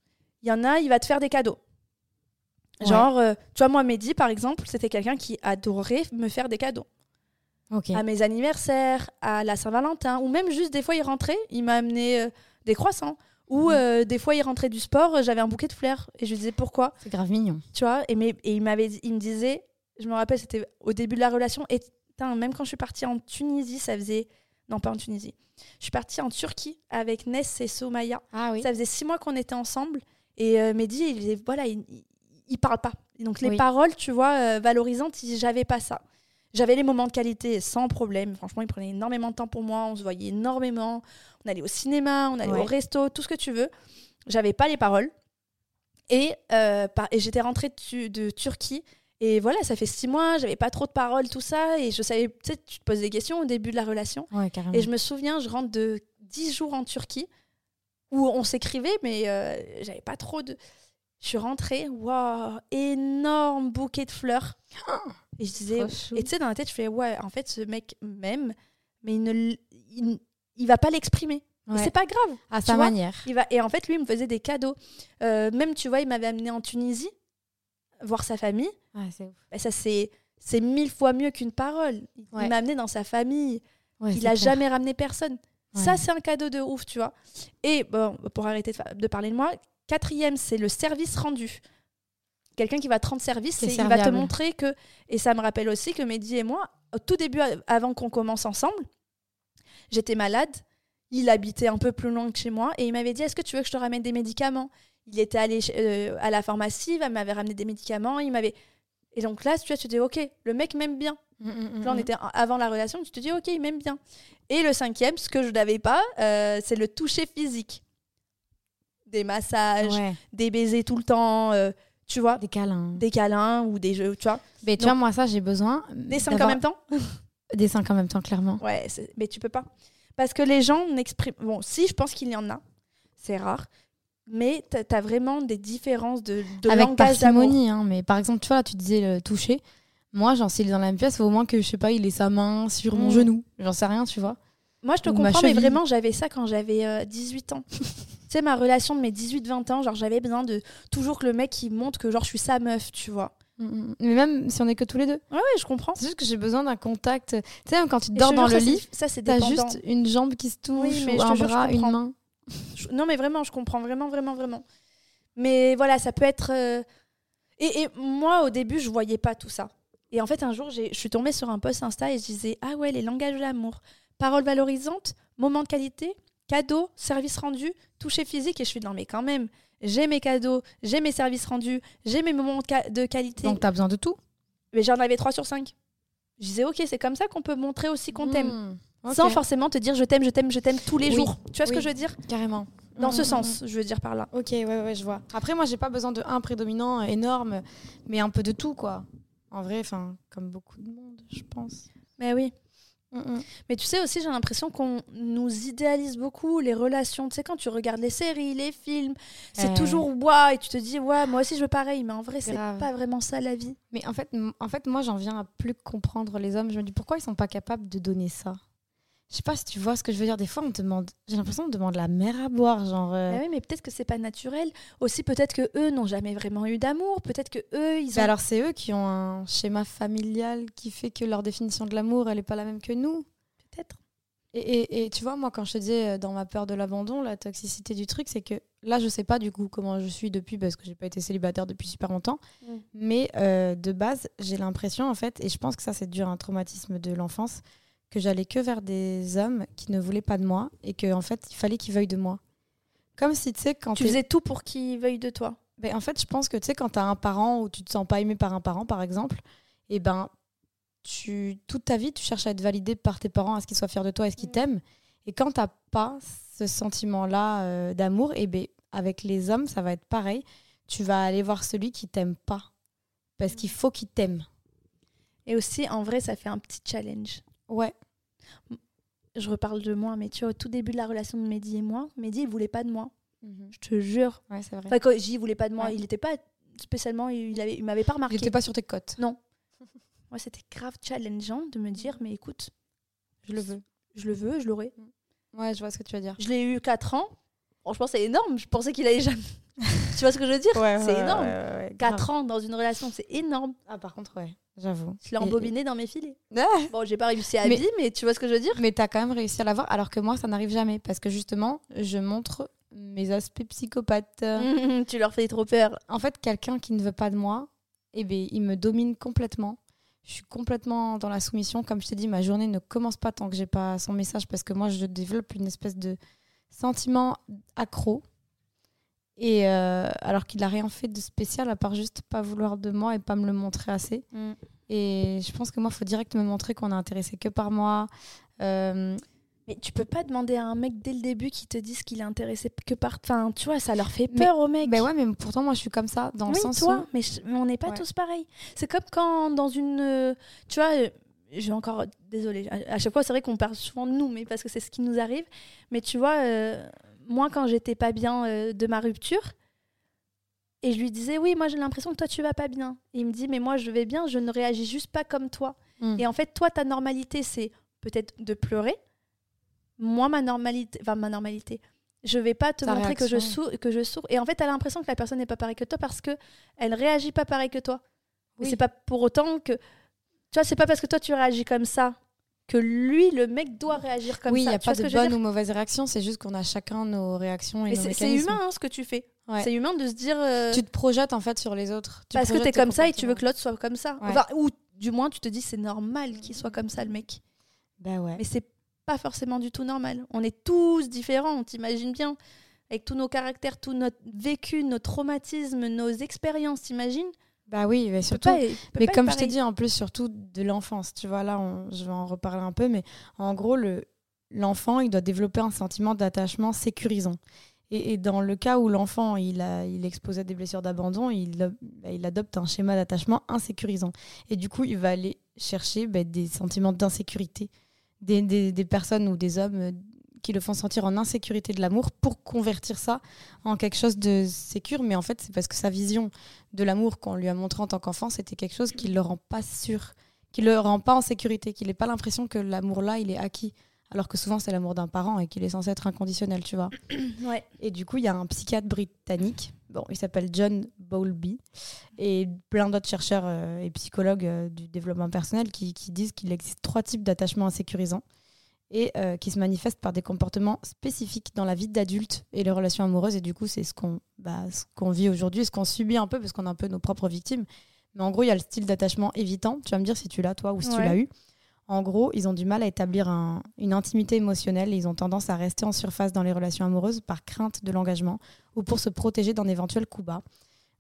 Il y en a, il va te faire des cadeaux. Ouais. Genre, tu vois, moi, Mehdi, par exemple, c'était quelqu'un qui adorait me faire des cadeaux. À mes anniversaires, à la Saint-Valentin, ou même juste des fois, il rentrait, il m'a amené euh, des croissants. Ou Mhm. euh, des fois, il rentrait du sport, euh, j'avais un bouquet de fleurs. Et je lui disais pourquoi, C'est grave mignon. tu vois. Et, mais, et il, m'avait, il me disait, je me rappelle, c'était au début de la relation. Et même quand je suis partie en Tunisie, ça faisait. Non, pas en Tunisie. Je suis partie en Turquie avec Ness et Somaya. Ah oui. Ça faisait six mois qu'on était ensemble. Et euh, Mehdi, il, disait, voilà, il, il, parle pas. Et donc les Oui. paroles, tu vois, valorisantes, j'avais pas ça. J'avais les moments de qualité sans problème. Franchement, il prenait énormément de temps pour moi. On se voyait énormément. On allait au cinéma, on allait Ouais. au resto, tout ce que tu veux. J'avais pas les paroles. Et, euh, par- et j'étais rentrée de, Tu- de Turquie. Et voilà, ça fait six mois, j'avais pas trop de paroles, tout ça. Et je savais, tu sais, tu te poses des questions au début de la relation. Ouais. Et je me souviens, je rentre de 10 jours en Turquie où on s'écrivait, mais euh, j'avais pas trop de. Je suis rentrée, waouh, énorme bouquet de fleurs. Et je disais, et tu sais, dans la tête, je fais, ouais, en fait, ce mec m'aime, mais il ne, il, il va pas l'exprimer. Ouais. C'est pas grave. À sa vois, manière. Il va, et en fait, lui, il me faisait des cadeaux. Euh, même, tu vois, il m'avait amené en Tunisie, voir sa famille. Ouais. Bah, ça, c'est c'est mille fois mieux qu'une parole. Il Ouais. m'a amené dans sa famille. Il a clair. jamais ramené personne. Ça, c'est un cadeau de ouf, tu vois. Et bon, pour arrêter de, de parler de moi, quatrième, c'est le service rendu. Quelqu'un qui va te rendre service, c'est- il va te montrer que. Et ça me rappelle aussi que Mehdi et moi, au tout début, avant qu'on commence ensemble, j'étais malade. Il habitait un peu plus loin que chez moi et il m'avait dit Est-ce que tu veux que je te ramène des médicaments? Il était allé euh, à la pharmacie, il m'avait ramené des médicaments. Il m'avait. Et donc là, tu vois, tu te dis Ok, le mec m'aime bien. Mm, Là, on était avant la relation, tu te dis, ok, il m'aime bien. Et le cinquième, ce que je n'avais pas, euh, c'est le toucher physique. Des massages, Ouais, des baisers tout le temps, euh, tu vois, des câlins. des câlins ou des jeux, tu vois. Mais tu Donc- vois, moi, ça, j'ai besoin. Des seins en même temps Des cinq en même temps, clairement. Ouais, mais tu peux pas. Parce que les gens n'expriment. Bon, si, je pense qu'il y en a. C'est rare. Mais tu as vraiment des différences de, de Avec parcimonie, hein, mais par exemple, tu vois, là, tu disais le toucher. Moi, genre, s'il est dans la même pièce, faut au moins que, je sais pas, il ait sa main sur mon Mm. genou. J'en sais rien, tu vois. Moi, je te comprends, mais vraiment, j'avais ça quand j'avais euh, 18 ans. tu sais, ma relation de mes 18-20 ans, genre, j'avais besoin de toujours que le mec, il montre que, genre, je suis sa meuf, tu vois. Mm, mm. Mais même si on est que tous les deux. Ouais, ouais, je comprends. C'est juste que j'ai besoin d'un contact. Tu sais, quand tu dors dans jure, le ça, lit, Ça, c'est t'as juste une jambe qui se touche, Oui, mais ou je te un jure, bras, une main. Je- Non, mais vraiment, je comprends vraiment, vraiment, vraiment. Mais voilà, ça peut être. euh, Et, et moi, au début, je voyais pas tout ça. Et en fait, un jour, je suis tombée sur un post Insta et je disais Ah ouais, les langages de l'amour. Paroles valorisantes, moments de qualité, cadeaux, services rendus, toucher physique. Et je suis Non, mais quand même, j'ai mes cadeaux, j'ai mes services rendus, j'ai mes moments de, ca- de qualité. Donc, t'as besoin de tout. Mais j'en avais 3 sur 5. Je disais Ok, c'est comme ça qu'on peut montrer aussi qu'on t'aime. Mm. Ok. Sans forcément te dire je t'aime, je t'aime, je t'aime tous les Oui. jours. Tu vois ce que je veux dire? Carrément. Dans ce mm, sens, je veux dire par là. Ok, ouais, ouais, je vois. Après, moi, j'ai pas besoin de un prédominant énorme, mais un peu de tout, quoi. En vrai, enfin, comme beaucoup de monde, je pense. Mais oui. Mm, mm. Mais tu sais aussi, j'ai l'impression qu'on nous idéalise beaucoup les relations. Tu sais, quand tu regardes les séries, les films, c'est Euh. toujours ouais, et tu te dis, ouais, moi aussi je veux pareil. Mais en vrai, c'est pas vraiment ça la vie. Mais en fait, en fait moi, j'en viens à plus comprendre les hommes. Je me dis pourquoi ils sont pas capables de donner ça? Je sais pas si tu vois ce que je veux dire. Des fois, on te demande, j'ai l'impression qu'on demande la mer à boire, genre. euh, Bah oui, mais peut-être que c'est pas naturel. Aussi, peut-être que eux n'ont jamais vraiment eu d'amour. Peut-être que eux, ils ont. Mais alors, c'est eux qui ont un schéma familial qui fait que leur définition de l'amour, elle est pas la même que nous. Peut-être. Et, et, et tu vois, moi, quand je te disais euh, dans ma peur de l'abandon, la toxicité du truc, c'est que là, je sais pas du coup comment je suis depuis parce que j'ai pas été célibataire depuis super longtemps. Mm. Mais euh, de base, j'ai l'impression, en fait, et je pense que ça, c'est dû à un traumatisme de l'enfance, que j'allais que vers des hommes qui ne voulaient pas de moi et que, en fait, il fallait qu'ils veuillent de moi. Comme si, tu sais, quand Tu faisais tout pour qu'ils veuillent de toi. ben, en fait, je pense que tu sais, quand tu as un parent ou tu te sens pas aimé par un parent, par exemple, et ben, tu, toute ta vie, tu cherches à être validé par tes parents, à ce qu'ils soient fiers de toi et ce qu'ils Mm. t'aiment. Et quand tu pas ce sentiment-là euh, d'amour, et ben, avec les hommes, ça va être pareil. Tu vas aller voir celui qui t'aime pas. Parce qu'il faut qu'il t'aime. Et aussi, en vrai, ça fait un petit challenge. Ouais. Je reparle de moi, mais tu vois, au tout début de la relation de Mehdi et moi, Mehdi, il voulait pas de moi. Mhm. Je te jure. Ouais, c'est vrai. Enfin, quand il voulait pas de moi, Ouais. il n'était pas spécialement, il avait, il m'avait pas Il remarqué. était pas sur tes côtes. Non. Moi, c'était grave challengeant de me dire, mais écoute, Je le veux. je le veux, je l'aurai. Ouais, je vois ce que tu veux dire. Je l'ai eu 4 ans. Franchement, c'est énorme. Je pensais qu'il allait jamais. Tu vois ce que je veux dire C'est énorme. 4 ans dans une relation, c'est énorme. Ah, par contre, ouais, j'avoue. Je l'ai Et- embobiné dans mes filets. Ah Bon, j'ai pas réussi à Mais- vie, mais tu vois ce que je veux dire Mais t'as quand même réussi à l'avoir, alors que moi, ça n'arrive jamais. Parce que justement, je montre mes aspects psychopathes. Tu leur fais trop peur. En fait, quelqu'un qui ne veut pas de moi, eh ben, il me domine complètement. Je suis complètement dans la soumission. Comme je t'ai dit, ma journée ne commence pas tant que j'ai pas son message parce que moi, je développe une espèce de sentiment accro. Et euh, alors qu'il n'a rien fait de spécial à part juste pas vouloir de moi et pas me le montrer assez. Et je pense que moi, il faut direct me montrer qu'on est intéressé que par moi. Euh, Mais tu peux pas demander à un mec dès le début qui te dise qu'il est intéressé que par. Enfin, tu vois, ça leur fait Mais- peur aux mecs. ben ouais, mais pourtant, moi, je suis comme ça, dans le sens toi, où... mais, je- mais on n'est pas Ouais. tous pareils. C'est comme quand dans une. euh, Tu vois, euh, j'ai encore. Désolée, à, à chaque fois, c'est vrai qu'on parle souvent de nous, mais parce que c'est ce qui nous arrive. Mais tu vois, euh, moi, quand j'étais pas bien euh, de ma rupture, et je lui disais, oui, moi, j'ai l'impression que toi, tu vas pas bien. Et il me dit, mais moi, je vais bien, je ne réagis juste pas comme toi. Mm. Et en fait, toi, ta normalité, c'est peut-être de pleurer. Moi, ma normalité, enfin, ma normalité, je vais pas te Ta montrer que je, sou- que je souffre. Et en fait, tu as l'impression que la personne n'est pas pareille que toi parce que elle réagit pas pareil que toi. Mais Oui. c'est pas pour autant que. Tu vois, c'est pas parce que toi, tu réagis comme ça que lui, le mec, doit réagir comme oui, il ça. n'y a Tu vois pas de bonne ou mauvaise réaction, c'est juste qu'on a chacun nos réactions et Mais nos c'est c'est mécanismes. humain hein, ce que tu fais. Ouais. C'est humain de se dire. euh, Tu te projettes en fait sur les autres. Tu parce que t'es tes comme ça et tu veux que l'autre soit comme ça. Ouais. Enfin, ou du moins, tu te dis c'est normal qu'il soit comme ça, le mec. Bah ouais. Mais c'est pas forcément du tout normal. On est tous différents, on t'imagine bien. Avec tous nos caractères, tout notre vécu, nos traumatismes, nos expériences, t'imagines? Bah oui, mais surtout. pas- Mais comme je t'ai dit, en plus, surtout de l'enfance, tu vois, là, on- je vais en reparler un peu, mais en gros, le, l'enfant, il doit développer un sentiment d'attachement sécurisant. Et, et dans le cas où l'enfant, il, a, il est exposé à des blessures d'abandon, il, bah, il adopte un schéma d'attachement insécurisant. Et du coup, il va aller chercher bah, des sentiments d'insécurité, des, des- des personnes ou des hommes qui le font sentir en insécurité de l'amour pour convertir ça en quelque chose de sécure. Mais en fait, c'est parce que sa vision de l'amour qu'on lui a montré en tant qu'enfant, c'était quelque chose qui ne le rend pas sûr, qui ne le rend pas en sécurité, qu'il n'ait pas l'impression que l'amour-là, il est acquis. Alors que souvent, c'est l'amour d'un parent et qu'il est censé être inconditionnel, tu vois. Ouais. Et du coup, il y a un psychiatre britannique, bon, il s'appelle John Bowlby, et plein d'autres chercheurs euh, et psychologues euh, du développement personnel qui, qui disent qu'il existe trois types d'attachements insécurisants et euh, qui se manifestent par des comportements spécifiques dans la vie d'adulte et les relations amoureuses. Et du coup, c'est ce qu'on bah, ce qu'on vit aujourd'hui, ce qu'on subit un peu, parce qu'on est un peu nos propres victimes. Mais en gros, il y a le style d'attachement évitant. Tu vas me dire si tu l'as, toi, ou si tu l'as eu. En gros, ils ont du mal à établir un- une intimité émotionnelle et ils ont tendance à rester en surface dans les relations amoureuses par crainte de l'engagement ou pour se protéger d'un éventuel coup bas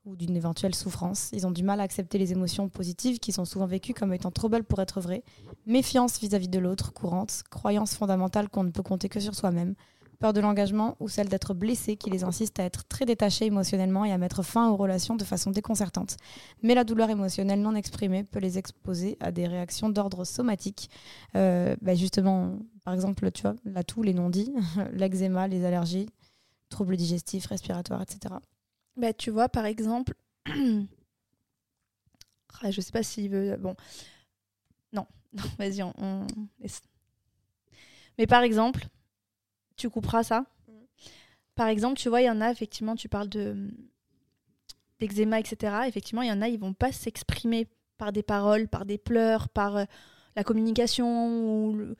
ou d'une éventuelle souffrance. Ils ont du mal à accepter les émotions positives qui sont souvent vécues comme étant trop belles pour être vraies. Méfiance vis-à-vis de l'autre, courante, croyance fondamentale qu'on ne peut compter que sur soi-même, peur de l'engagement ou celle d'être blessé qui les insiste à être très détachés émotionnellement et à mettre fin aux relations de façon déconcertante. Mais la douleur émotionnelle non exprimée peut les exposer à des réactions d'ordre somatique. Euh, bah justement, par exemple, tu vois, la toux, les non-dits, l'eczéma, les allergies, troubles digestifs, respiratoires, etc. Bah, tu vois, par exemple, Ah, je sais pas s'il veut. Bon, non, non vas-y, on, on laisse. Mais par exemple, tu couperas ça? Par exemple, tu vois, il y en a, effectivement, tu parles de d'eczéma, etc. Effectivement, il y en a, ils vont pas s'exprimer par des paroles, par des pleurs, par euh, la communication ou le-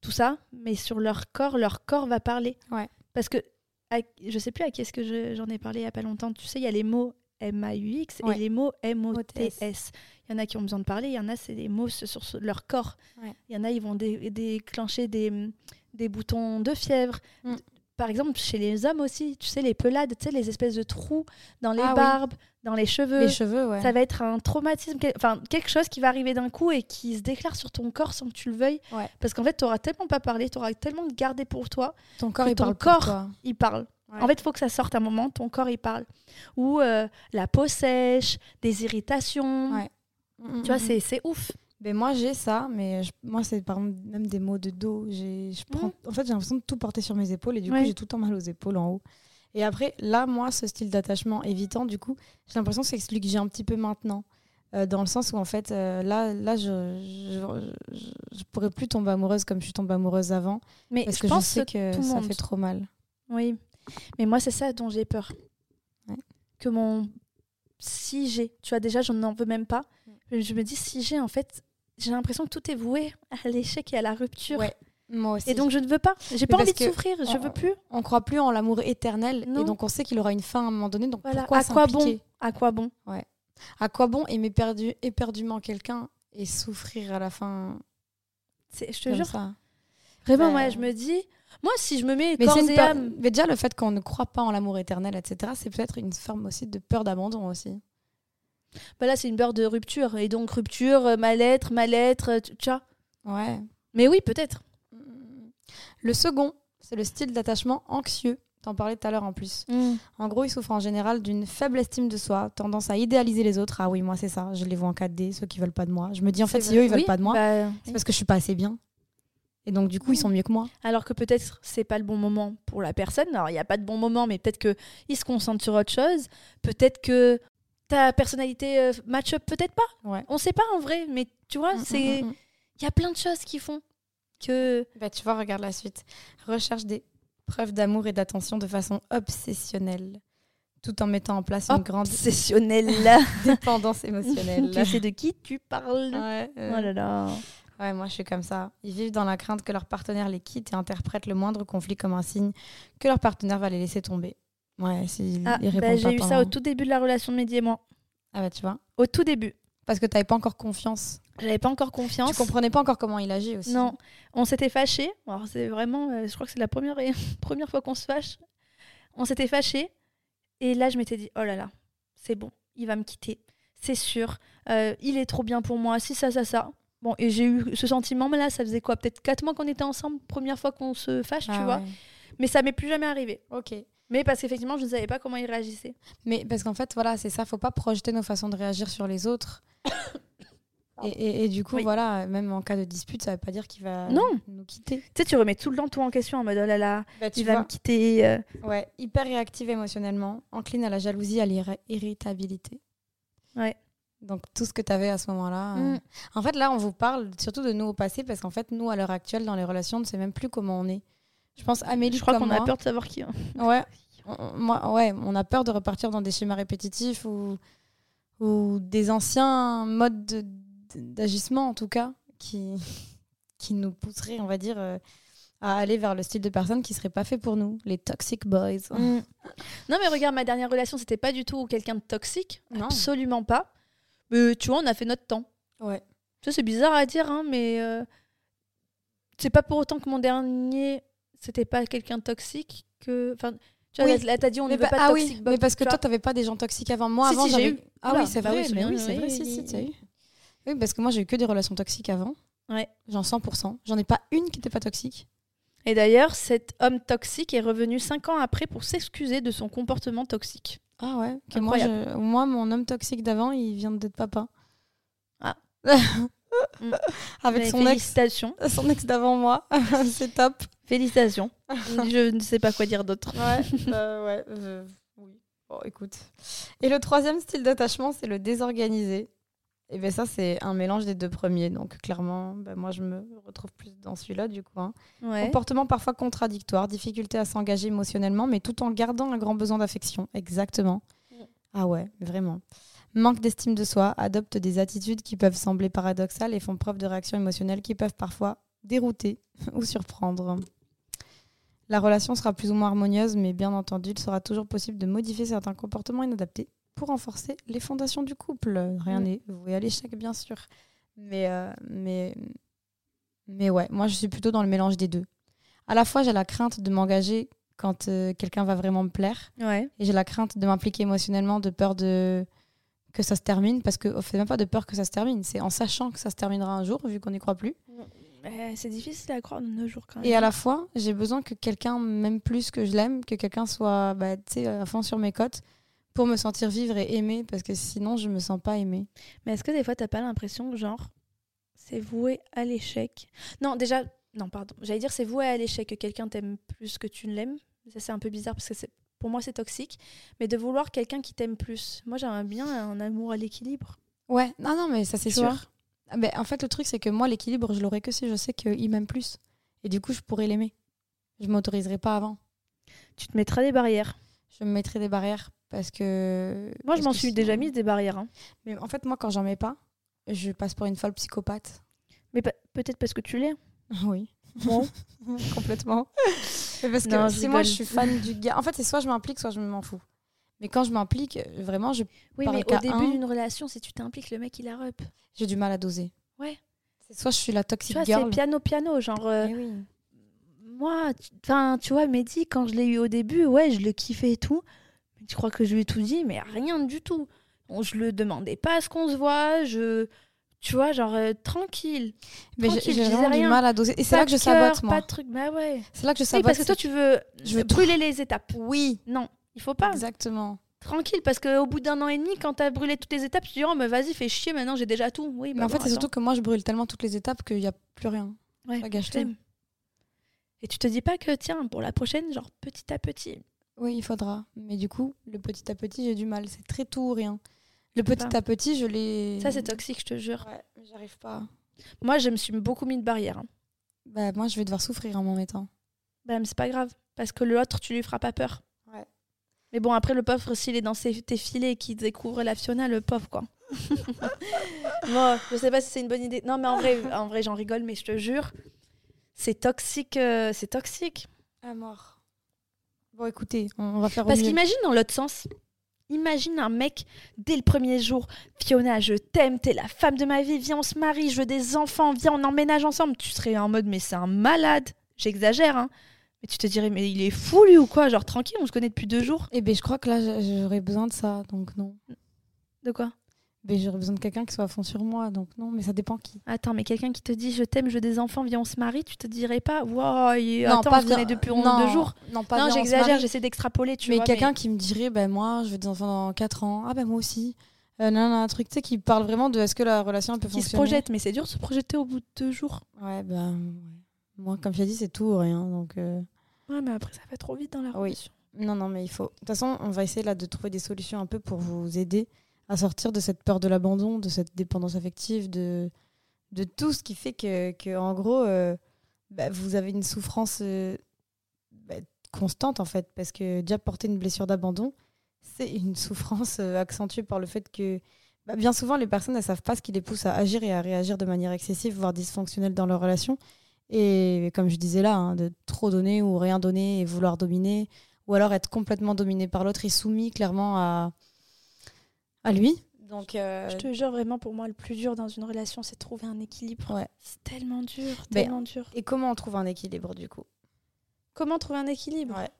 tout ça, mais sur leur corps, leur corps va parler. Ouais. Parce que à- je sais plus à qui est-ce que je- j'en ai parlé il y a pas longtemps. Tu sais, il y a les mots M-A-U-X Ouais. et les mots M-O-T-S. Il y en a qui ont besoin de parler, il y en a, c'est des mots sur leur corps. Ouais. Il y en a, ils vont dé- déclencher des, des boutons de fièvre. Mm. Par exemple, chez les hommes aussi, tu sais, les pelades, tu sais, les espèces de trous dans les Ah oui. barbes, dans les cheveux. Les cheveux, ouais. Ça va être un traumatisme, quel- enfin quelque chose qui va arriver d'un coup et qui se déclare sur ton corps sans que tu le veuilles. Ouais. Parce qu'en fait, tu auras tellement pas parlé, tu auras tellement gardé pour toi, Ton corps, que il ton parle corps- toi. il parle. Ouais. En fait, il faut que ça sorte un moment, ton corps il parle. Ou euh, la peau sèche, des irritations. Ouais. Tu vois, c'est c'est ouf. Ben moi j'ai ça, mais je- moi c'est par exemple même des maux de dos. J'ai, je prends, en fait j'ai l'impression de tout porter sur mes épaules et du Ouais. coup j'ai tout le temps mal aux épaules en haut. Et après là moi ce style d'attachement évitant du coup j'ai l'impression que c'est celui que j'ai un petit peu maintenant, Euh, dans le sens où en fait euh, là là je, je, je, je pourrais plus tomber amoureuse comme je suis tombée amoureuse avant Mais parce je que je pense sais que tout ça monde. fait trop mal. Oui. Mais moi, c'est ça dont j'ai peur. Ouais. Que mon. Si j'ai. Tu vois, déjà, je n'en veux même pas. Je me dis, si j'ai, en fait, j'ai l'impression que tout est voué à l'échec et à la rupture. Ouais, Moi aussi. Et donc, je ne veux pas. J'ai pas envie de souffrir. Je on- veux plus. on croit plus en l'amour éternel Non. et donc on sait qu'il aura une fin à un moment donné. Donc Voilà. pourquoi à quoi bon À quoi bon? À quoi bon aimer perdu, éperdument quelqu'un et souffrir à la fin C'est- Je te jure. ça? Vraiment, moi, je me dis. Moi, si je me mets mais, corps et âme. mais déjà, le fait qu'on ne croit pas en l'amour éternel, etc., c'est peut-être une forme aussi de peur d'abandon aussi. Bah là, c'est une peur de rupture. Et donc, rupture, euh, mal-être, mal-être. euh, Tu vois Ouais. Mais oui, peut-être. Le second, c'est le style d'attachement anxieux. T'en parlais tout à l'heure en plus. En gros, il souffre en général d'une faible estime de soi, tendance à idéaliser les autres. Ah oui, moi c'est ça, je les vois en 4D, ceux qui veulent pas de moi. Je me dis en fait, si eux ils veulent Oui, pas de moi, bah, c'est parce que je suis pas assez bien. Et donc du coup, ils sont mieux que moi. Alors que peut-être c'est pas le bon moment pour la personne. Alors il n'y a pas de bon moment, mais peut-être que il se concentre sur autre chose. Peut-être que ta personnalité euh, match up, peut-être pas. Ouais. On sait pas en vrai, mais tu vois, Mm, c'est mm, mm, mm. il y a plein de choses qui font que Bah, tu vois, regarde la suite. Recherche des preuves d'amour et d'attention de façon obsessionnelle, tout en mettant en place une grande obsessionnel là. dépendance émotionnelle. tu sais de qui tu parles Ouais, euh, Oh là là. Ouais, moi je suis comme ça. Ils vivent dans la crainte que leur partenaire les quitte et interprètent le moindre conflit comme un signe que leur partenaire va les laisser tomber. Ouais, s'ils Ah, bah, j'ai eu ça au tout début de la relation de Mehdi et moi. Ah bah tu vois. Au tout début. Parce que t'avais pas encore confiance. J'avais pas encore confiance. Tu comprenais pas encore comment il agit aussi. Non, on s'était fâchés. Alors c'est vraiment, euh, je crois que c'est la première, première fois qu'on se fâche. On s'était fâchés. Et là, je m'étais dit, oh là là, c'est bon, il va me quitter. C'est sûr. Euh, il est trop bien pour moi. Si, ça, ça, ça. Bon, et j'ai eu ce sentiment, mais là, ça faisait quoi? Peut-être quatre mois qu'on était ensemble, première fois qu'on se fâche, tu Ah vois. ouais. Mais ça m'est plus jamais arrivé. Ok. Mais parce qu'effectivement, je ne savais pas comment il réagissait. Mais parce qu'en fait, voilà, c'est ça, faut pas projeter nos façons de réagir sur les autres. Et, et- et du coup, Oui. voilà, même en cas de dispute, ça veut pas dire qu'il va Non. nous quitter. Tu sais, tu remets tout le temps tout en question en mode, oh là là, Bah, tu il va me quitter. euh. ouais, hyper réactive émotionnellement, encline à la jalousie, à l'irritabilité. Ouais. Donc tout ce que tu avais à ce moment-là. euh, Mm. En fait, là, on vous parle surtout de nous au passé parce qu'en fait, nous, à l'heure actuelle, dans les relations, on ne sait même plus comment on est. Je pense Amélie Je crois qu'on a peur de savoir qui. Ouais. On- Moi, ouais, on a peur de repartir dans des schémas répétitifs ou, ou des anciens modes de- d'agissement, en tout cas, qui, qui nous pousseraient, on va dire, euh, à aller vers le style de personnes qui ne seraient pas fait pour nous, les toxic boys. Mm. Non, mais regarde, ma dernière relation, c'était pas du tout quelqu'un de toxique. Non. Absolument pas. Mais tu vois, on a fait notre temps. Ouais. Ça, c'est bizarre à dire, hein, mais euh, c'est pas pour autant que mon dernier, c'était pas quelqu'un toxique que. Enfin, tu vois, Oui. là, t'as dit on ne Mais veut pa- pas ah toxic oui, mais parce que toi, n'avais pas des gens toxiques avant. Moi, Si, avant, si, j'ai j'avais- eu. Ah Oula, oui, c'est bah vrai, oui, mais bien, oui, c'est vrai, si, si, tu as oui. eu. Oui, parce que moi, j'ai eu que des relations toxiques avant. Ouais. Genre 100%. J'en ai pas une qui n'était pas toxique. Et d'ailleurs, cet homme toxique est revenu cinq ans après pour s'excuser de son comportement toxique. Ah ouais que moi, je- moi, mon homme toxique d'avant, il vient d'être papa. Ah. Mm. Avec Mais son ex. Son ex d'avant moi. c'est top. Félicitations. Je ne sais pas quoi dire d'autre. Ouais, bah ouais. euh, oui. Bon, écoute. Et le troisième style d'attachement, c'est le désorganisé. Et bien ça, c'est un mélange des deux premiers. Donc clairement, bah, moi, je me retrouve plus dans celui-là, du coup. hein. Ouais. Comportement parfois contradictoire, difficulté à s'engager émotionnellement, mais tout en gardant un grand besoin d'affection. Exactement. Ah ouais, vraiment. Manque d'estime de soi, adopte des attitudes qui peuvent sembler paradoxales et font preuve de réactions émotionnelles qui peuvent parfois dérouter ou surprendre. La relation sera plus ou moins harmonieuse, mais bien entendu, il sera toujours possible de modifier certains comportements inadaptés pour renforcer les fondations du couple. Rien Mm. n'est voué à l'échec, bien sûr. Mais, euh, mais, mais ouais, moi je suis plutôt dans le mélange des deux. À la fois, j'ai la crainte de m'engager quand euh, quelqu'un va vraiment me plaire, Ouais. et j'ai la crainte de m'impliquer émotionnellement, de peur de que ça se termine, parce que fait même pas de peur que ça se termine, c'est en sachant que ça se terminera un jour, vu qu'on n'y croit plus. Euh, c'est difficile à croire de nos jours quand même. Et à la fois, j'ai besoin que quelqu'un m'aime plus que je l'aime, que quelqu'un soit bah, tu sais, à fond sur mes côtes pour me sentir vivre et aimer, parce que sinon, je me sens pas aimée. Mais est-ce que des fois, t'as pas l'impression que, genre, c'est voué à l'échec? Non, déjà, non, pardon. J'allais dire c'est voué à l'échec que quelqu'un t'aime plus que tu ne l'aimes. Ça, c'est un peu bizarre parce que c'est, pour moi, c'est toxique. Mais de vouloir quelqu'un qui t'aime plus. Moi, j'aimerais bien un amour à l'équilibre. Ouais, non, non, mais ça c'est sûr. Ah, ben, en fait, le truc, c'est que moi, l'équilibre, je l'aurais que si je sais qu'il m'aime plus. Et du coup, je pourrais l'aimer. Je m'autoriserai pas avant. Tu te mettras des barrières. Je me mettrai des barrières parce que. Moi, parce je m'en suis sinon- déjà mise des barrières. hein. Mais en fait, moi, quand j'en mets pas, je passe pour une folle psychopathe. Mais pe- peut-être parce que tu l'es. Oui. Bon. Complètement. Parce que Non, si moi je suis fan du gars, en fait c'est soit je m'implique, soit je m'en fous. Mais quand je m'implique, euh, vraiment, je- Oui, mais au début un- d'une relation, si tu t'impliques, le mec, il a rep. j'ai du mal à doser. Ouais. C'est soit je suis la Tu toxic vois, c'est girl. piano-piano. Genre, euh, Eh oui. moi, tu- enfin, tu vois, Mehdi, quand je l'ai eu au début, ouais, je le kiffais et tout. Mais tu crois que je lui ai tout dit, mais rien du tout. Bon, je le demandais pas à ce qu'on se voit, je. Tu vois, genre, euh, tranquille. Mais j'ai vraiment du mal à doser. Et c'est là que je sabote, moi. Pas de truc, bah ouais. C'est là que je Oui, sabote. parce que toi, tu veux Je veux brûler les étapes. Oui, Non, il faut pas. exactement. Tranquille, parce qu'au bout d'un an et demi, quand t'as brûlé toutes les étapes, tu te dis, oh, mais vas-y, fais chier, maintenant j'ai déjà tout. Oui, Mais bah en fait, c'est surtout que moi, je brûle tellement toutes les étapes qu'il n'y a plus rien. Ouais, t'aime. Et tu te dis pas que, tiens, pour la prochaine, genre petit à petit. Oui, il faudra. Mais du coup, le petit à petit, j'ai du mal. C'est très tout ou rien. Le petit pas. à petit, je l'ai. Ça, c'est toxique, je te jure. Ouais, mais j'arrive pas. Moi, je me suis beaucoup mis de barrières. hein. Bah, moi, je vais devoir souffrir en m'en mettant. Bah, mais c'est pas grave. Parce que l'autre, tu lui feras pas peur. Ouais. Mais bon, après, le pauvre, s'il est dans ses, tes filets et qu'il découvre la Fiona, le pauvre, quoi. Moi, je sais pas si c'est une bonne idée. Non, mais en vrai, en vrai, j'en rigole, mais je te jure, c'est toxique. euh, c'est toxique. À mort. Bon, écoutez, on on va faire au Parce mieux. qu'imagine dans l'autre sens. Imagine un mec dès le premier jour. Fiona, je t'aime, t'es la femme de ma vie. Viens, on se marie, je veux des enfants. Viens, on emménage ensemble. Tu serais en mode, mais c'est un malade. J'exagère, hein. Mais tu te dirais, mais il est fou lui ou quoi? Genre tranquille, on se connaît depuis deux jours. Eh ben, je crois que là, j'aurais besoin de ça, donc non. De quoi? Ben, j'aurais besoin de quelqu'un qui soit à fond sur moi, donc non, mais ça dépend qui. Attends, mais quelqu'un qui te dit, je t'aime, je veux des enfants, viens, on se marie, tu te dirais pas, non, attends, pas on se connaît depuis non, deux jours. Non, pas non, j'exagère, j'essaie d'extrapoler, tu mais vois. quelqu'un qui me dirait, ben moi, je veux des enfants dans 4 ans. Ah ben moi aussi. Euh, non, non, un truc, tu sais, qui parle vraiment de est-ce que la relation peut qui se fonctionner. projette, mais c'est dur de se projeter au bout de deux jours. Ouais, ben, ouais. moi, comme je l'ai dit, c'est tout ou rien, donc... euh, Ouais, mais après, ça va trop vite dans la Oui. relation. Non, non, mais il faut. De toute façon, on va essayer là de trouver des solutions un peu pour vous aider à sortir de cette peur de l'abandon, de cette dépendance affective, de, de tout ce qui fait que, que en gros, euh, bah, vous avez une souffrance euh, bah, constante en fait. Parce que déjà porter une blessure d'abandon, c'est une souffrance euh, accentuée par le fait que bah, bien souvent, les personnes ne savent pas ce qui les pousse à agir et à réagir de manière excessive, voire dysfonctionnelle dans leur relation. Et comme je disais là, hein, de trop donner ou rien donner et vouloir dominer, ou alors être complètement dominé par l'autre et soumis clairement à, à lui. Donc, euh, Je te jure, vraiment, pour moi, le plus dur dans une relation, c'est de trouver un équilibre. Ouais. C'est tellement dur, Mais- tellement dur. Et comment on trouve un équilibre du coup? Comment trouver un équilibre? Ouais.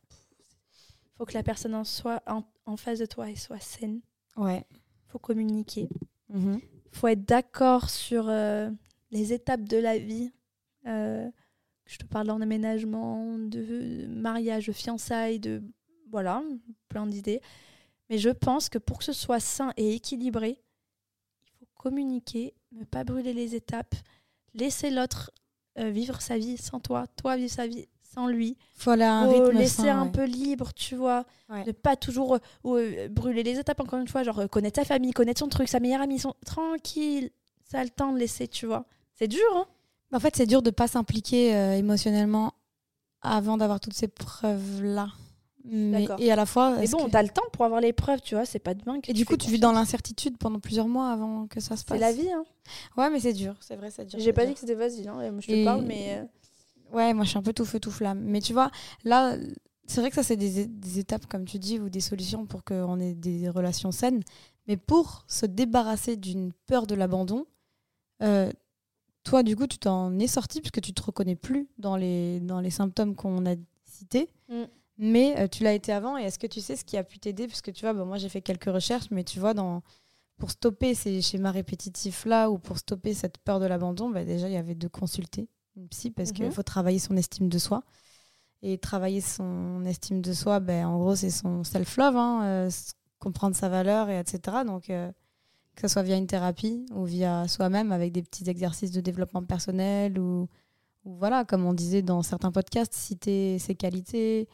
faut que la personne en, soit en, en face de toi elle soit saine. Ouais. faut communiquer. Mhm. faut être d'accord sur euh, les étapes de la vie. Euh, je te parle d'emménagement, de mariage, de fiançailles, de voilà, plein d'idées. Mais je pense que pour que ce soit sain et équilibré, il faut communiquer, ne pas brûler les étapes, laisser l'autre euh, vivre sa vie sans toi, toi vivre sa vie sans lui. Faut aller à un rythme laisser sain, un ouais. peu libre, tu vois. Ouais. Ne pas toujours euh, euh, brûler les étapes, encore une fois, genre connaître sa famille, connaître son truc, sa meilleure amie, son... tranquille. Ça a le temps de laisser, tu vois. C'est dur, hein En fait, c'est dur de pas s'impliquer euh, émotionnellement avant d'avoir toutes ces preuves-là. Mais, et à la fois. Mais bon, que- t'as le temps pour avoir les preuves, tu vois. C'est pas demain que Et du coup, tu vis dans l'incertitude pendant plusieurs mois avant que ça se passe. C'est la vie, hein. Ouais, mais c'est dur. C'est vrai, c'est dur. J'ai pas dur. dit que c'était facile, hein. Je te Et- parle, mais... euh, Ouais, moi je suis un peu tout feu tout flamme. Mais tu vois, là, c'est vrai que ça c'est des, des étapes, comme tu dis, ou des solutions pour qu'on ait des relations saines. Mais pour se débarrasser d'une peur de l'abandon, euh, toi du coup tu t'en es sorti puisque tu te reconnais plus dans les, dans les symptômes qu'on a cités. Mm. Mais euh, tu l'as été avant et est-ce que tu sais ce qui a pu t'aider? Parce que tu vois, bah, moi j'ai fait quelques recherches, mais tu vois, dans, pour stopper ces schémas répétitifs là ou pour stopper cette peur de l'abandon, bah, déjà il y avait de consulter une psy parce qu'il Mhm. faut travailler son estime de soi. Et travailler son estime de soi, ben, en gros, c'est son self-love, hein, euh, comprendre sa valeur, et etc. Donc, euh, que ce soit via une thérapie ou via soi-même avec des petits exercices de développement personnel ou, ou voilà, comme on disait dans certains podcasts, citer ses qualités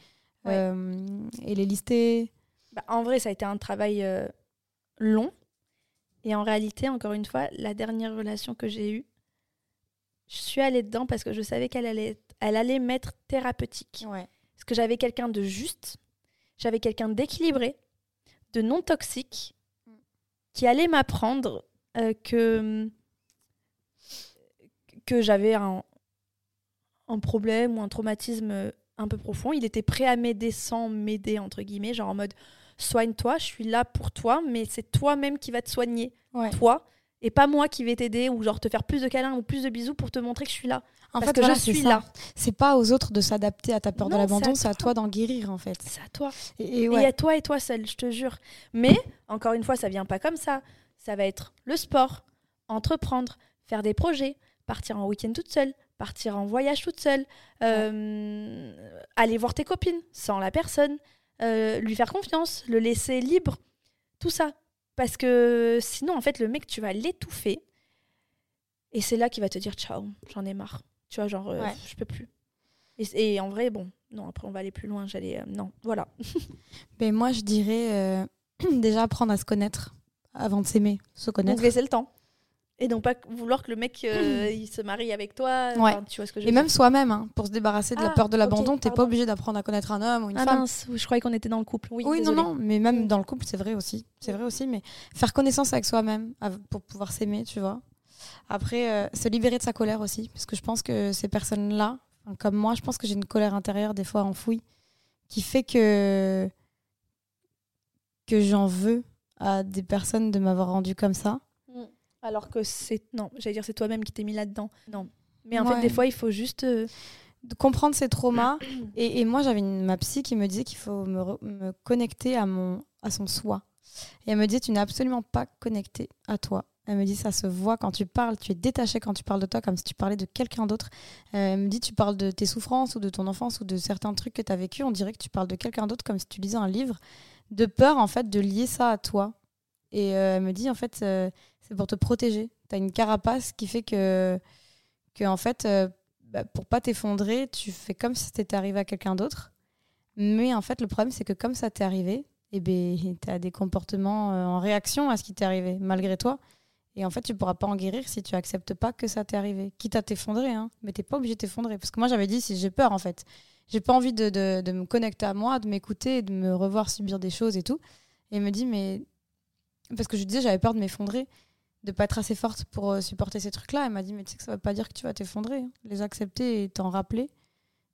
Ouais. euh, et les lister. bah, en vrai, ça a été un travail euh, long. Et en réalité, encore une fois, la dernière relation que j'ai eue, je suis allée dedans parce que je savais qu'elle allait, elle allait m'être thérapeutique. Ouais. Parce que j'avais quelqu'un de juste, j'avais quelqu'un d'équilibré, de non toxique, qui allait m'apprendre euh, que, que j'avais un, un problème ou un traumatisme un peu profond. Il était prêt à m'aider sans m'aider, entre guillemets, genre en mode soigne-toi, je suis là pour toi, mais c'est toi-même qui va te soigner, Ouais. toi, et pas moi qui vais t'aider ou genre te faire plus de câlins ou plus de bisous pour te montrer que je suis là. En parce fait, que voilà, je c'est suis ça. là. C'est pas aux autres de s'adapter à ta peur de l'abandon, c'est à toi d'en guérir, en fait. C'est à toi. Et, et Et ouais. à toi et toi seul, je te jure. Mais, encore une fois, ça vient pas comme ça. Ça va être le sport, entreprendre, faire des projets, partir en week-end toute seule, partir en voyage toute seule, euh, aller voir tes copines sans la personne, euh, lui faire confiance, le laisser libre, tout ça. Parce que sinon, en fait, le mec, tu vas l'étouffer. Et c'est là qu'il va te dire ciao, j'en ai marre. Tu vois, genre, euh, Ouais. je peux plus. Et, et en vrai, bon, non, après, on va aller plus loin. J'allais. non, voilà. Ben, moi, je dirais déjà apprendre à se connaître avant de s'aimer, se Donc connaître. laisser le temps. Et donc pas vouloir que le mec euh, il se marie avec toi. Ouais. enfin, Tu vois ce que je Et même soi-même, hein, pour se débarrasser de la Ah, peur de l'abandon, ok, t'es pas obligé d'apprendre à connaître un homme ou une Ah femme. mince, je croyais qu'on était dans le couple. Oui, Oui, non, non, mais même Mm. dans le couple, c'est vrai aussi. C'est vrai aussi, mais faire connaissance avec soi-même pour pouvoir s'aimer, tu vois. Après, euh, se libérer de sa colère aussi, parce que je pense que ces personnes-là, comme moi, je pense que j'ai une colère intérieure des fois enfouie, qui fait que que j'en veux à des personnes de m'avoir rendu comme ça. Alors que c'est non, j'allais dire c'est toi-même qui t'es mis là-dedans. Non. Mais en Ouais. fait, des fois, il faut juste. euh, de comprendre ses traumas. et, et moi, j'avais une- ma psy qui me disait qu'il faut me, connecter à, mon, à son soi. Et elle me dit, tu n'es absolument pas connecté à toi. Elle me dit, ça se voit quand tu parles, tu es détaché quand tu parles de toi, comme si tu parlais de quelqu'un d'autre. Euh, elle me dit, tu parles de tes souffrances ou de ton enfance ou de certains trucs que tu as vécu, on dirait que tu parles de quelqu'un d'autre, comme si tu lisais un livre, de peur, en fait, de lier ça à toi. Et euh, elle me dit, en fait, euh, c'est pour te protéger. Tu as une carapace qui fait que, que en fait, euh, bah, pour pas t'effondrer, tu fais comme si c'était arrivé à quelqu'un d'autre. Mais en fait, le problème, c'est que comme ça t'est arrivé, eh ben, tu as des comportements euh, en réaction à ce qui t'est arrivé, malgré toi. Et en fait, tu pourras pas en guérir si tu acceptes pas que ça t'est arrivé. Quitte à t'effondrer, hein, mais t'es pas obligé de t'effondrer. Parce que moi, j'avais dit, si j'ai peur, en fait, j'ai pas envie de, de- me connecter à moi, de m'écouter, de me revoir subir des choses et tout. Et elle me dit, mais. Parce que je disais, j'avais peur de m'effondrer, de pas être assez forte pour euh, supporter ces trucs-là. Elle m'a dit, mais tu sais que ça veut pas dire que tu vas t'effondrer. hein. Les accepter et t'en rappeler,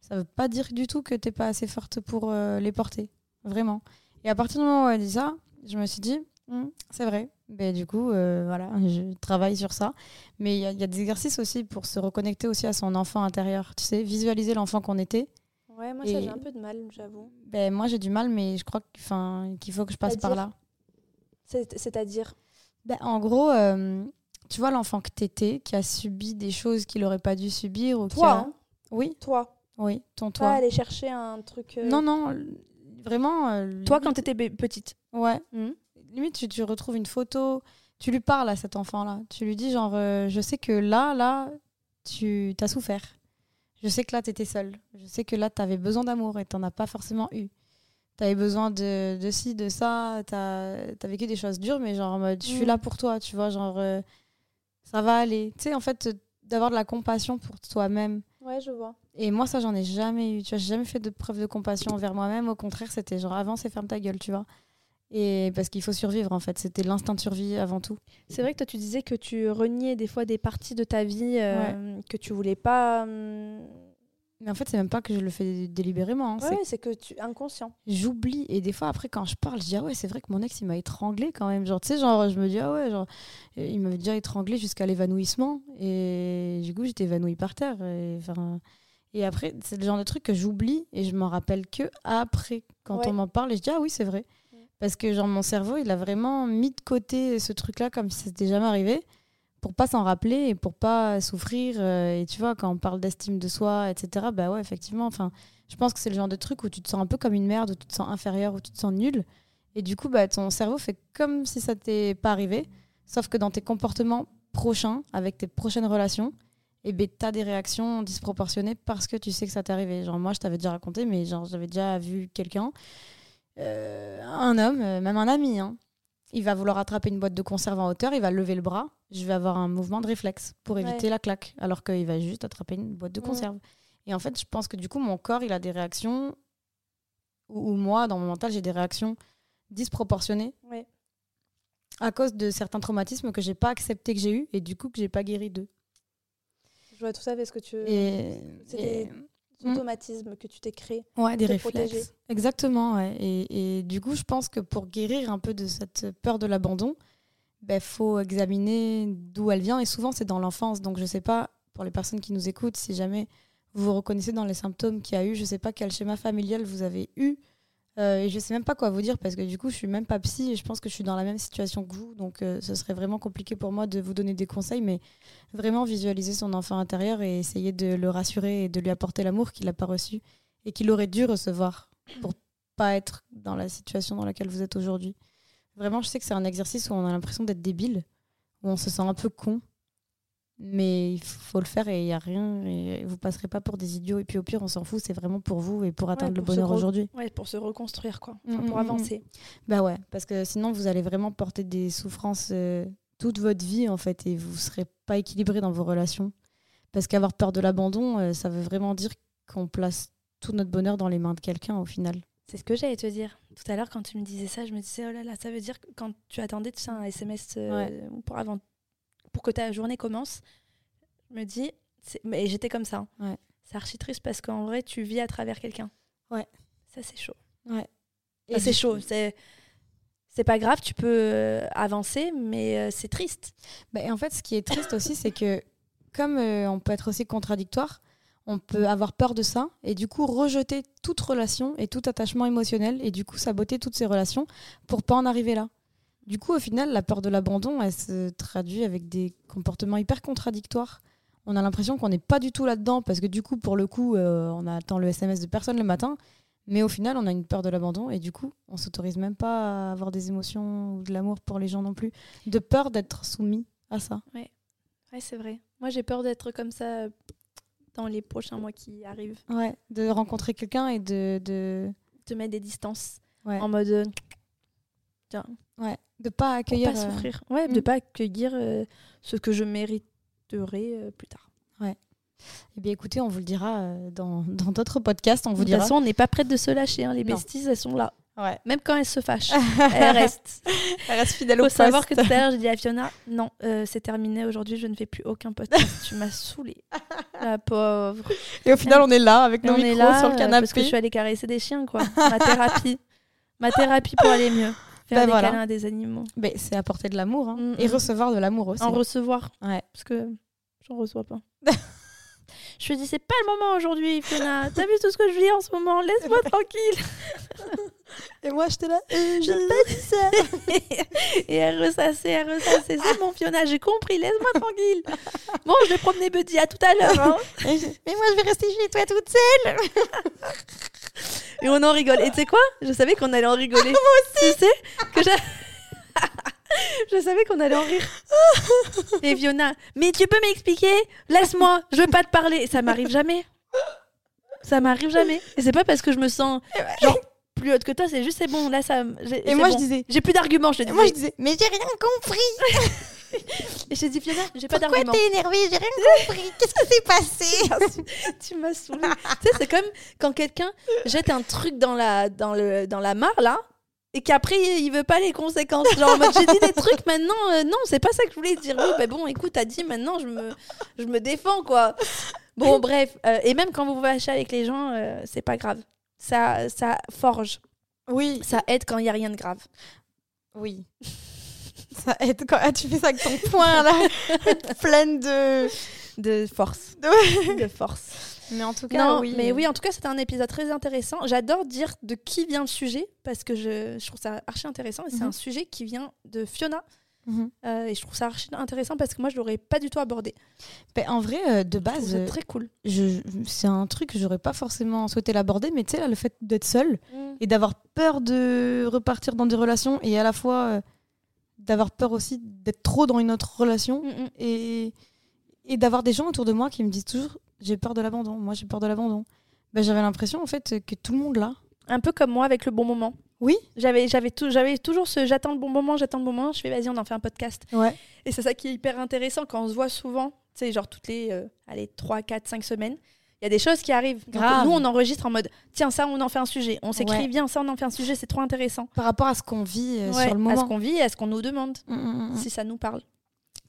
ça veut pas dire du tout que t'es pas assez forte pour euh, les porter. Vraiment. Et à partir du moment où elle dit ça, je me suis dit, Hum, c'est vrai. Ben, du coup, euh, voilà, je travaille sur ça. Mais il y, a- il y a des exercices aussi pour se reconnecter aussi à son enfant intérieur. Tu sais, visualiser l'enfant qu'on était. Ouais, moi, Et- ça, j'ai un peu de mal, j'avoue. Ben, moi, j'ai du mal, mais je crois qu'il faut que je passe par là. C'est- C'est-à-dire. Ben, en gros, euh, tu vois l'enfant que t'étais, qui a subi des choses qu'il aurait pas dû subir. Ou Toi, a- hein, Oui, toi. oui, ton Pas toi. aller chercher un truc. euh, Non, non, vraiment. euh, Toi, quand t'étais petite. Ouais. Mhm. Limite, tu, tu retrouves une photo, tu lui parles à cet enfant-là. Tu lui dis, genre, euh, je sais que là, là, tu as souffert. Je sais que là, tu étais seule. Je sais que là, tu avais besoin d'amour et tu n'en as pas forcément eu. Tu avais besoin de, de ci, de ça. Tu as, vécu des choses dures, mais genre, en mode, je suis Mhm. là pour toi, tu vois, genre, euh, ça va aller. Tu sais, en fait, euh, d'avoir de la compassion pour toi-même. Ouais, je vois. Et moi, ça, j'en ai jamais eu. Tu vois, j'ai jamais fait de preuve de compassion envers moi-même. Au contraire, c'était genre avance et ferme ta gueule, tu vois. Et parce qu'il faut survivre, en fait. C'était l'instinct de survie avant tout. C'est vrai que toi, tu disais que tu reniais des fois des parties de ta vie euh, que tu voulais pas. hum, Mais en fait, c'est même pas que je le fais délibérément. hein. Ouais, c'est que tu inconscient. J'oublie. Et des fois, après, quand je parle, je dis Ah ouais, c'est vrai que mon ex, il m'a étranglé quand même. Genre, tu sais, genre, je me dis Ah ouais, genre, il m'avait déjà étranglé jusqu'à l'évanouissement. Et du coup, j'étais évanouie par terre. Et, enfin, et après, c'est le genre de truc que j'oublie et je m'en rappelle que après, quand Ouais. on m'en parle. Et je dis Ah oui, c'est vrai. Mm. Parce que, genre, mon cerveau, il a vraiment mis de côté ce truc-là comme si c'était jamais arrivé pour pas s'en rappeler et pour pas souffrir. euh, et tu vois, quand on parle d'estime de soi, etc., bah ouais, effectivement, enfin, je pense que c'est le genre de truc où tu te sens un peu comme une merde, où tu te sens inférieur, où tu te sens nul. Et du coup, bah, ton cerveau fait comme si ça t'est pas arrivé, sauf que dans tes comportements prochains, avec tes prochaines relations, et ben t'as des réactions disproportionnées parce que tu sais que ça t'est arrivé. Genre, moi, je t'avais déjà raconté, mais genre, j'avais déjà vu quelqu'un, euh, un homme, euh, même un ami, hein, il va vouloir attraper une boîte de conserve en hauteur, il va lever le bras, je vais avoir un mouvement de réflexe pour éviter Ouais. la claque, alors qu'il va juste attraper une boîte de conserve. Et en fait, je pense que du coup, mon corps, il a des réactions, ou, ou moi, dans mon mental, j'ai des réactions disproportionnées Ouais. à cause de certains traumatismes que j'ai pas accepté que j'ai eu et du coup que j'ai pas guéri d'eux. Je vois tout ça parce que tu. Et, c'est et- des automatismes que tu t'es créé. ouais, des réflexes. protéger. Exactement, ouais. Et, et du coup, je pense que pour guérir un peu de cette peur de l'abandon, il faut examiner d'où elle vient. Et souvent, c'est dans l'enfance. Donc, je sais pas, pour les personnes qui nous écoutent, si jamais vous vous reconnaissez dans les symptômes qu'il y a eu, je sais pas quel schéma familial vous avez eu. Euh, et je sais même pas quoi vous dire parce que du coup, je suis même pas psy et je pense que je suis dans la même situation que vous. Donc, euh, ce serait vraiment compliqué pour moi de vous donner des conseils. Mais vraiment visualiser son enfant intérieur et essayer de le rassurer et de lui apporter l'amour qu'il n'a pas reçu et qu'il aurait dû recevoir pour pas être dans la situation dans laquelle vous êtes aujourd'hui. Vraiment, je sais que c'est un exercice où on a l'impression d'être débile, où on se sent un peu con, mais il faut le faire et il n'y a rien, et vous passerez pas pour des idiots. Et puis au pire, on s'en fout, c'est vraiment pour vous et pour atteindre le pour bonheur aujourd'hui. Ouais, pour se reconstruire, quoi. Mm, pour mm, mm. avancer. Bah ouais, parce que sinon vous allez vraiment porter des souffrances euh, toute votre vie en fait et vous serez pas équilibré dans vos relations. Parce qu'avoir peur de l'abandon, euh, ça veut vraiment dire qu'on place tout notre bonheur dans les mains de quelqu'un au final. C'est ce que j'allais te dire. Tout à l'heure, quand tu me disais ça, je me disais, oh là là, ça veut dire que quand tu attendais tu sais, un SMS euh, pour, avant, pour que ta journée commence, je me dis, mais j'étais comme ça. hein. Ouais. C'est archi triste parce qu'en vrai, tu vis à travers quelqu'un. Ouais. Ça, c'est chaud. Ouais. Enfin, c'est chaud. C'est. C'est pas grave, tu peux euh, avancer, mais euh, c'est triste. Bah, et en fait, ce qui est triste aussi, c'est que comme euh, on peut être aussi contradictoire, on peut avoir peur de ça et du coup rejeter toute relation et tout attachement émotionnel et du coup saboter toutes ces relations pour pas en arriver là. Du coup, au final, la peur de l'abandon, elle se traduit avec des comportements hyper contradictoires. On a l'impression qu'on n'est pas du tout là-dedans parce que du coup, pour le coup, euh, on attend le SMS de personne le matin, mais au final, on a une peur de l'abandon et du coup, on s'autorise même pas à avoir des émotions ou de l'amour pour les gens non plus, de peur d'être soumis à ça. Ouais, c'est vrai. Moi, j'ai peur d'être comme ça euh, dans les prochains mois qui arrivent. Ouais, de rencontrer quelqu'un et de, de, De mettre des distances. ouais, En mode. euh, Tiens, ouais, de pas accueillir. pas euh, souffrir. Ouais, mm. de pas accueillir euh, ce que je mériterais euh, plus tard. Eh bien, écoutez, on vous le dira dans dans d'autres podcasts. On vous de toute dira. façon, on n'est pas prête de se lâcher. hein. Les Non. besties, elles sont là. Ouais. Même quand elles se fâchent, elles restent. Elle reste fidèle Il au faut savoir que tout à l'heure, j'ai dit à Fiona, non, c'est terminé aujourd'hui, je ne fais plus aucun podcast. tu m'as saoulée. La pauvre. Et au final, on est là avec nos on est micros là sur le canapé. parce que je suis allée caresser des chiens, quoi. Ma thérapie. Ma thérapie pour aller mieux. Faire Ben des voilà. câlins à des animaux. Mais c'est apporter de l'amour hein. Mm, et mm. recevoir de l'amour aussi. En recevoir. Ouais. Parce que j'en reçois pas. je me dis, c'est pas le moment aujourd'hui, Fiona. T'as vu tout ce que je vis en ce moment Laisse-moi tranquille. Et moi, j'étais là. euh, J'ai pas dit ça. Et elle ressassait, elle ressassait. C'est bon, Fiona, j'ai compris. Laisse-moi tranquille. Bon, je vais promener Buddy. À tout à l'heure. hein. Mais moi, je vais rester chez toi toute seule. Et on en rigole. Et tu sais quoi? Je savais qu'on allait en rigoler. Moi aussi. Tu sais que Je savais qu'on allait en rire. Et Fiona, mais tu peux m'expliquer? Laisse-moi, je veux pas te parler. Ça m'arrive jamais. Ça m'arrive jamais. Et c'est pas parce que je me sens genre plus haute que toi, c'est juste c'est bon. Là, ça. Et moi, bon. je disais. J'ai plus d'arguments, je te Et moi, je disais. Mais j'ai rien compris. Et je t'ai dit, Fiona, j'ai pas Pourquoi d'arguments. t'es énervée J'ai rien compris. Qu'est-ce qui s'est passé tu m'as saoulée. tu sais, c'est comme quand quelqu'un jette un truc dans la, dans le, dans la mare, là, et qu'après, il veut pas les conséquences. Genre, en mode, j'ai dit des trucs, maintenant, euh, non, c'est pas ça que je voulais dire. Oui, bah bon, écoute, t'as dit, maintenant, je me, je me défends, quoi. Bon, bref. euh, et même quand vous vous fâchez avec les gens, euh, c'est pas grave. Ça, ça forge. Oui, Ça aide quand il y a rien de grave. oui. Ça aide quand ah, tu fais ça avec ton poing là, pleine de. De force. De force. Mais en tout cas, Non, oui. mais oui, en tout cas, c'était un épisode très intéressant. J'adore dire de qui vient le sujet parce que je, je trouve ça archi intéressant. Et c'est Mhm. un sujet qui vient de Fiona. Mhm. Euh, et je trouve ça archi intéressant parce que moi, je l'aurais pas du tout abordé. Ben, en vrai, euh, de base, ça euh, très cool. c'est un truc que j'aurais pas forcément souhaité l'aborder, mais tu sais, là, le fait d'être seule et d'avoir peur de repartir dans des relations et à la fois euh, d'avoir peur aussi d'être trop dans une autre relation Mm, mm. et, et d'avoir des gens autour de moi qui me disent toujours j'ai peur de l'abandon, moi j'ai peur de l'abandon. Ben, j'avais l'impression en fait que tout le monde là. Un peu comme moi avec le bon moment. Oui. J'avais, j'avais toujours ce j'attends le bon moment, j'attends le bon moment. Je fais vas-y, on en fait un podcast. Ouais. Et c'est ça qui est hyper intéressant quand on se voit souvent, tu sais, genre toutes les euh, allez, 3, 4, 5 semaines. Il y a des choses qui arrivent. Donc, nous, on enregistre en mode tiens, ça, on en fait un sujet. On s'écrit, Ouais. viens, ça, on en fait un sujet, c'est trop intéressant. Par rapport à ce qu'on vit euh, Ouais, sur le à ce moment. qu'on vit et à ce qu'on nous demande, Mm, mm, mm. si ça nous parle.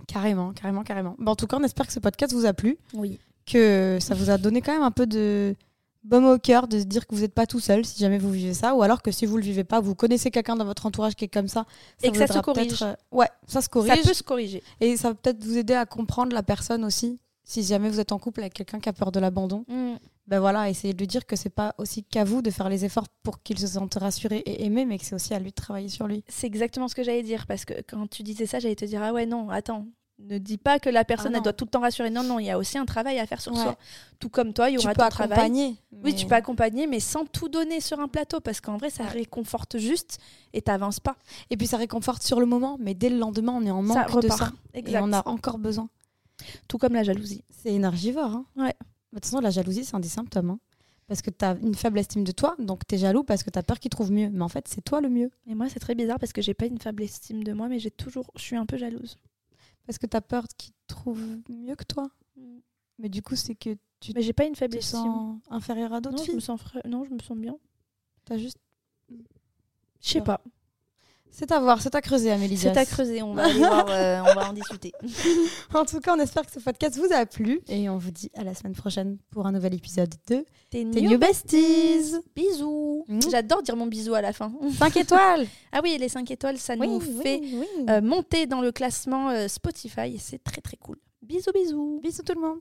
Carrément, carrément, carrément. Ben, en tout cas, on espère que ce podcast vous a plu, Oui. que ça vous a donné quand même un peu de baume au cœur de se dire que vous n'êtes pas tout seul si jamais vous vivez ça, ou alors que si vous le vivez pas, vous connaissez quelqu'un dans votre entourage qui est comme ça. Et vous que ça se corrige. euh, Ouais, ça se Ça corrige. peut se corriger. Et ça va peut-être vous aider à comprendre la personne aussi. Si jamais vous êtes en couple avec quelqu'un qui a peur de l'abandon, ben voilà, essayez de lui dire que c'est pas aussi qu'à vous de faire les efforts pour qu'il se sente rassuré et aimé, mais que c'est aussi à lui de travailler sur lui. C'est exactement ce que j'allais dire parce que quand tu disais ça, j'allais te dire ah ouais non, attends. Ne dis pas que la personne Ah elle doit tout le temps rassurer. Non, non, il y a aussi un travail à faire sur Ouais. soi. Tout comme toi, il y Tu aura peux ton travail. accompagner. Oui, mais- tu peux accompagner, mais sans tout donner sur un plateau parce qu'en vrai, ça réconforte juste et t'avances pas. Et puis ça réconforte sur le moment, mais dès le lendemain, on est en ça manque de repart. ça. Exact. Et on a encore besoin. Tout comme la jalousie. C'est énergivore. Hein. Ouais. De toute façon, la jalousie, c'est un des symptômes. hein. Parce que tu as une faible estime de toi, donc tu es jaloux parce que tu as peur qu'il trouve mieux. Mais en fait, c'est toi le mieux. Et moi, c'est très bizarre parce que j'ai pas une faible estime de moi, mais j'ai toujours, je suis un peu jalouse. Parce que t'as peur qu'ils te trouvent mieux que toi. Mais du coup, c'est que tu Mais j'ai pas une te faible estime. sens inférieur à d'autres je me filles. sens fra- non, je me sens bien. T'as juste. Je sais pas. C'est à voir, c'est à creuser, Amélie. C'est à creuser. On va aller voir. euh, on va en discuter. En tout cas, on espère que ce podcast vous a plu et on vous dit à la semaine prochaine pour un nouvel épisode de T'es new. Besties. Bisous. Mhm. J'adore dire mon bisou à la fin. 5 étoiles. Ah oui, les 5 étoiles, ça Oui, nous oui, fait oui. euh, monter dans le classement euh, Spotify. et C'est très très cool. Bisous, bisous. Bisous tout le monde.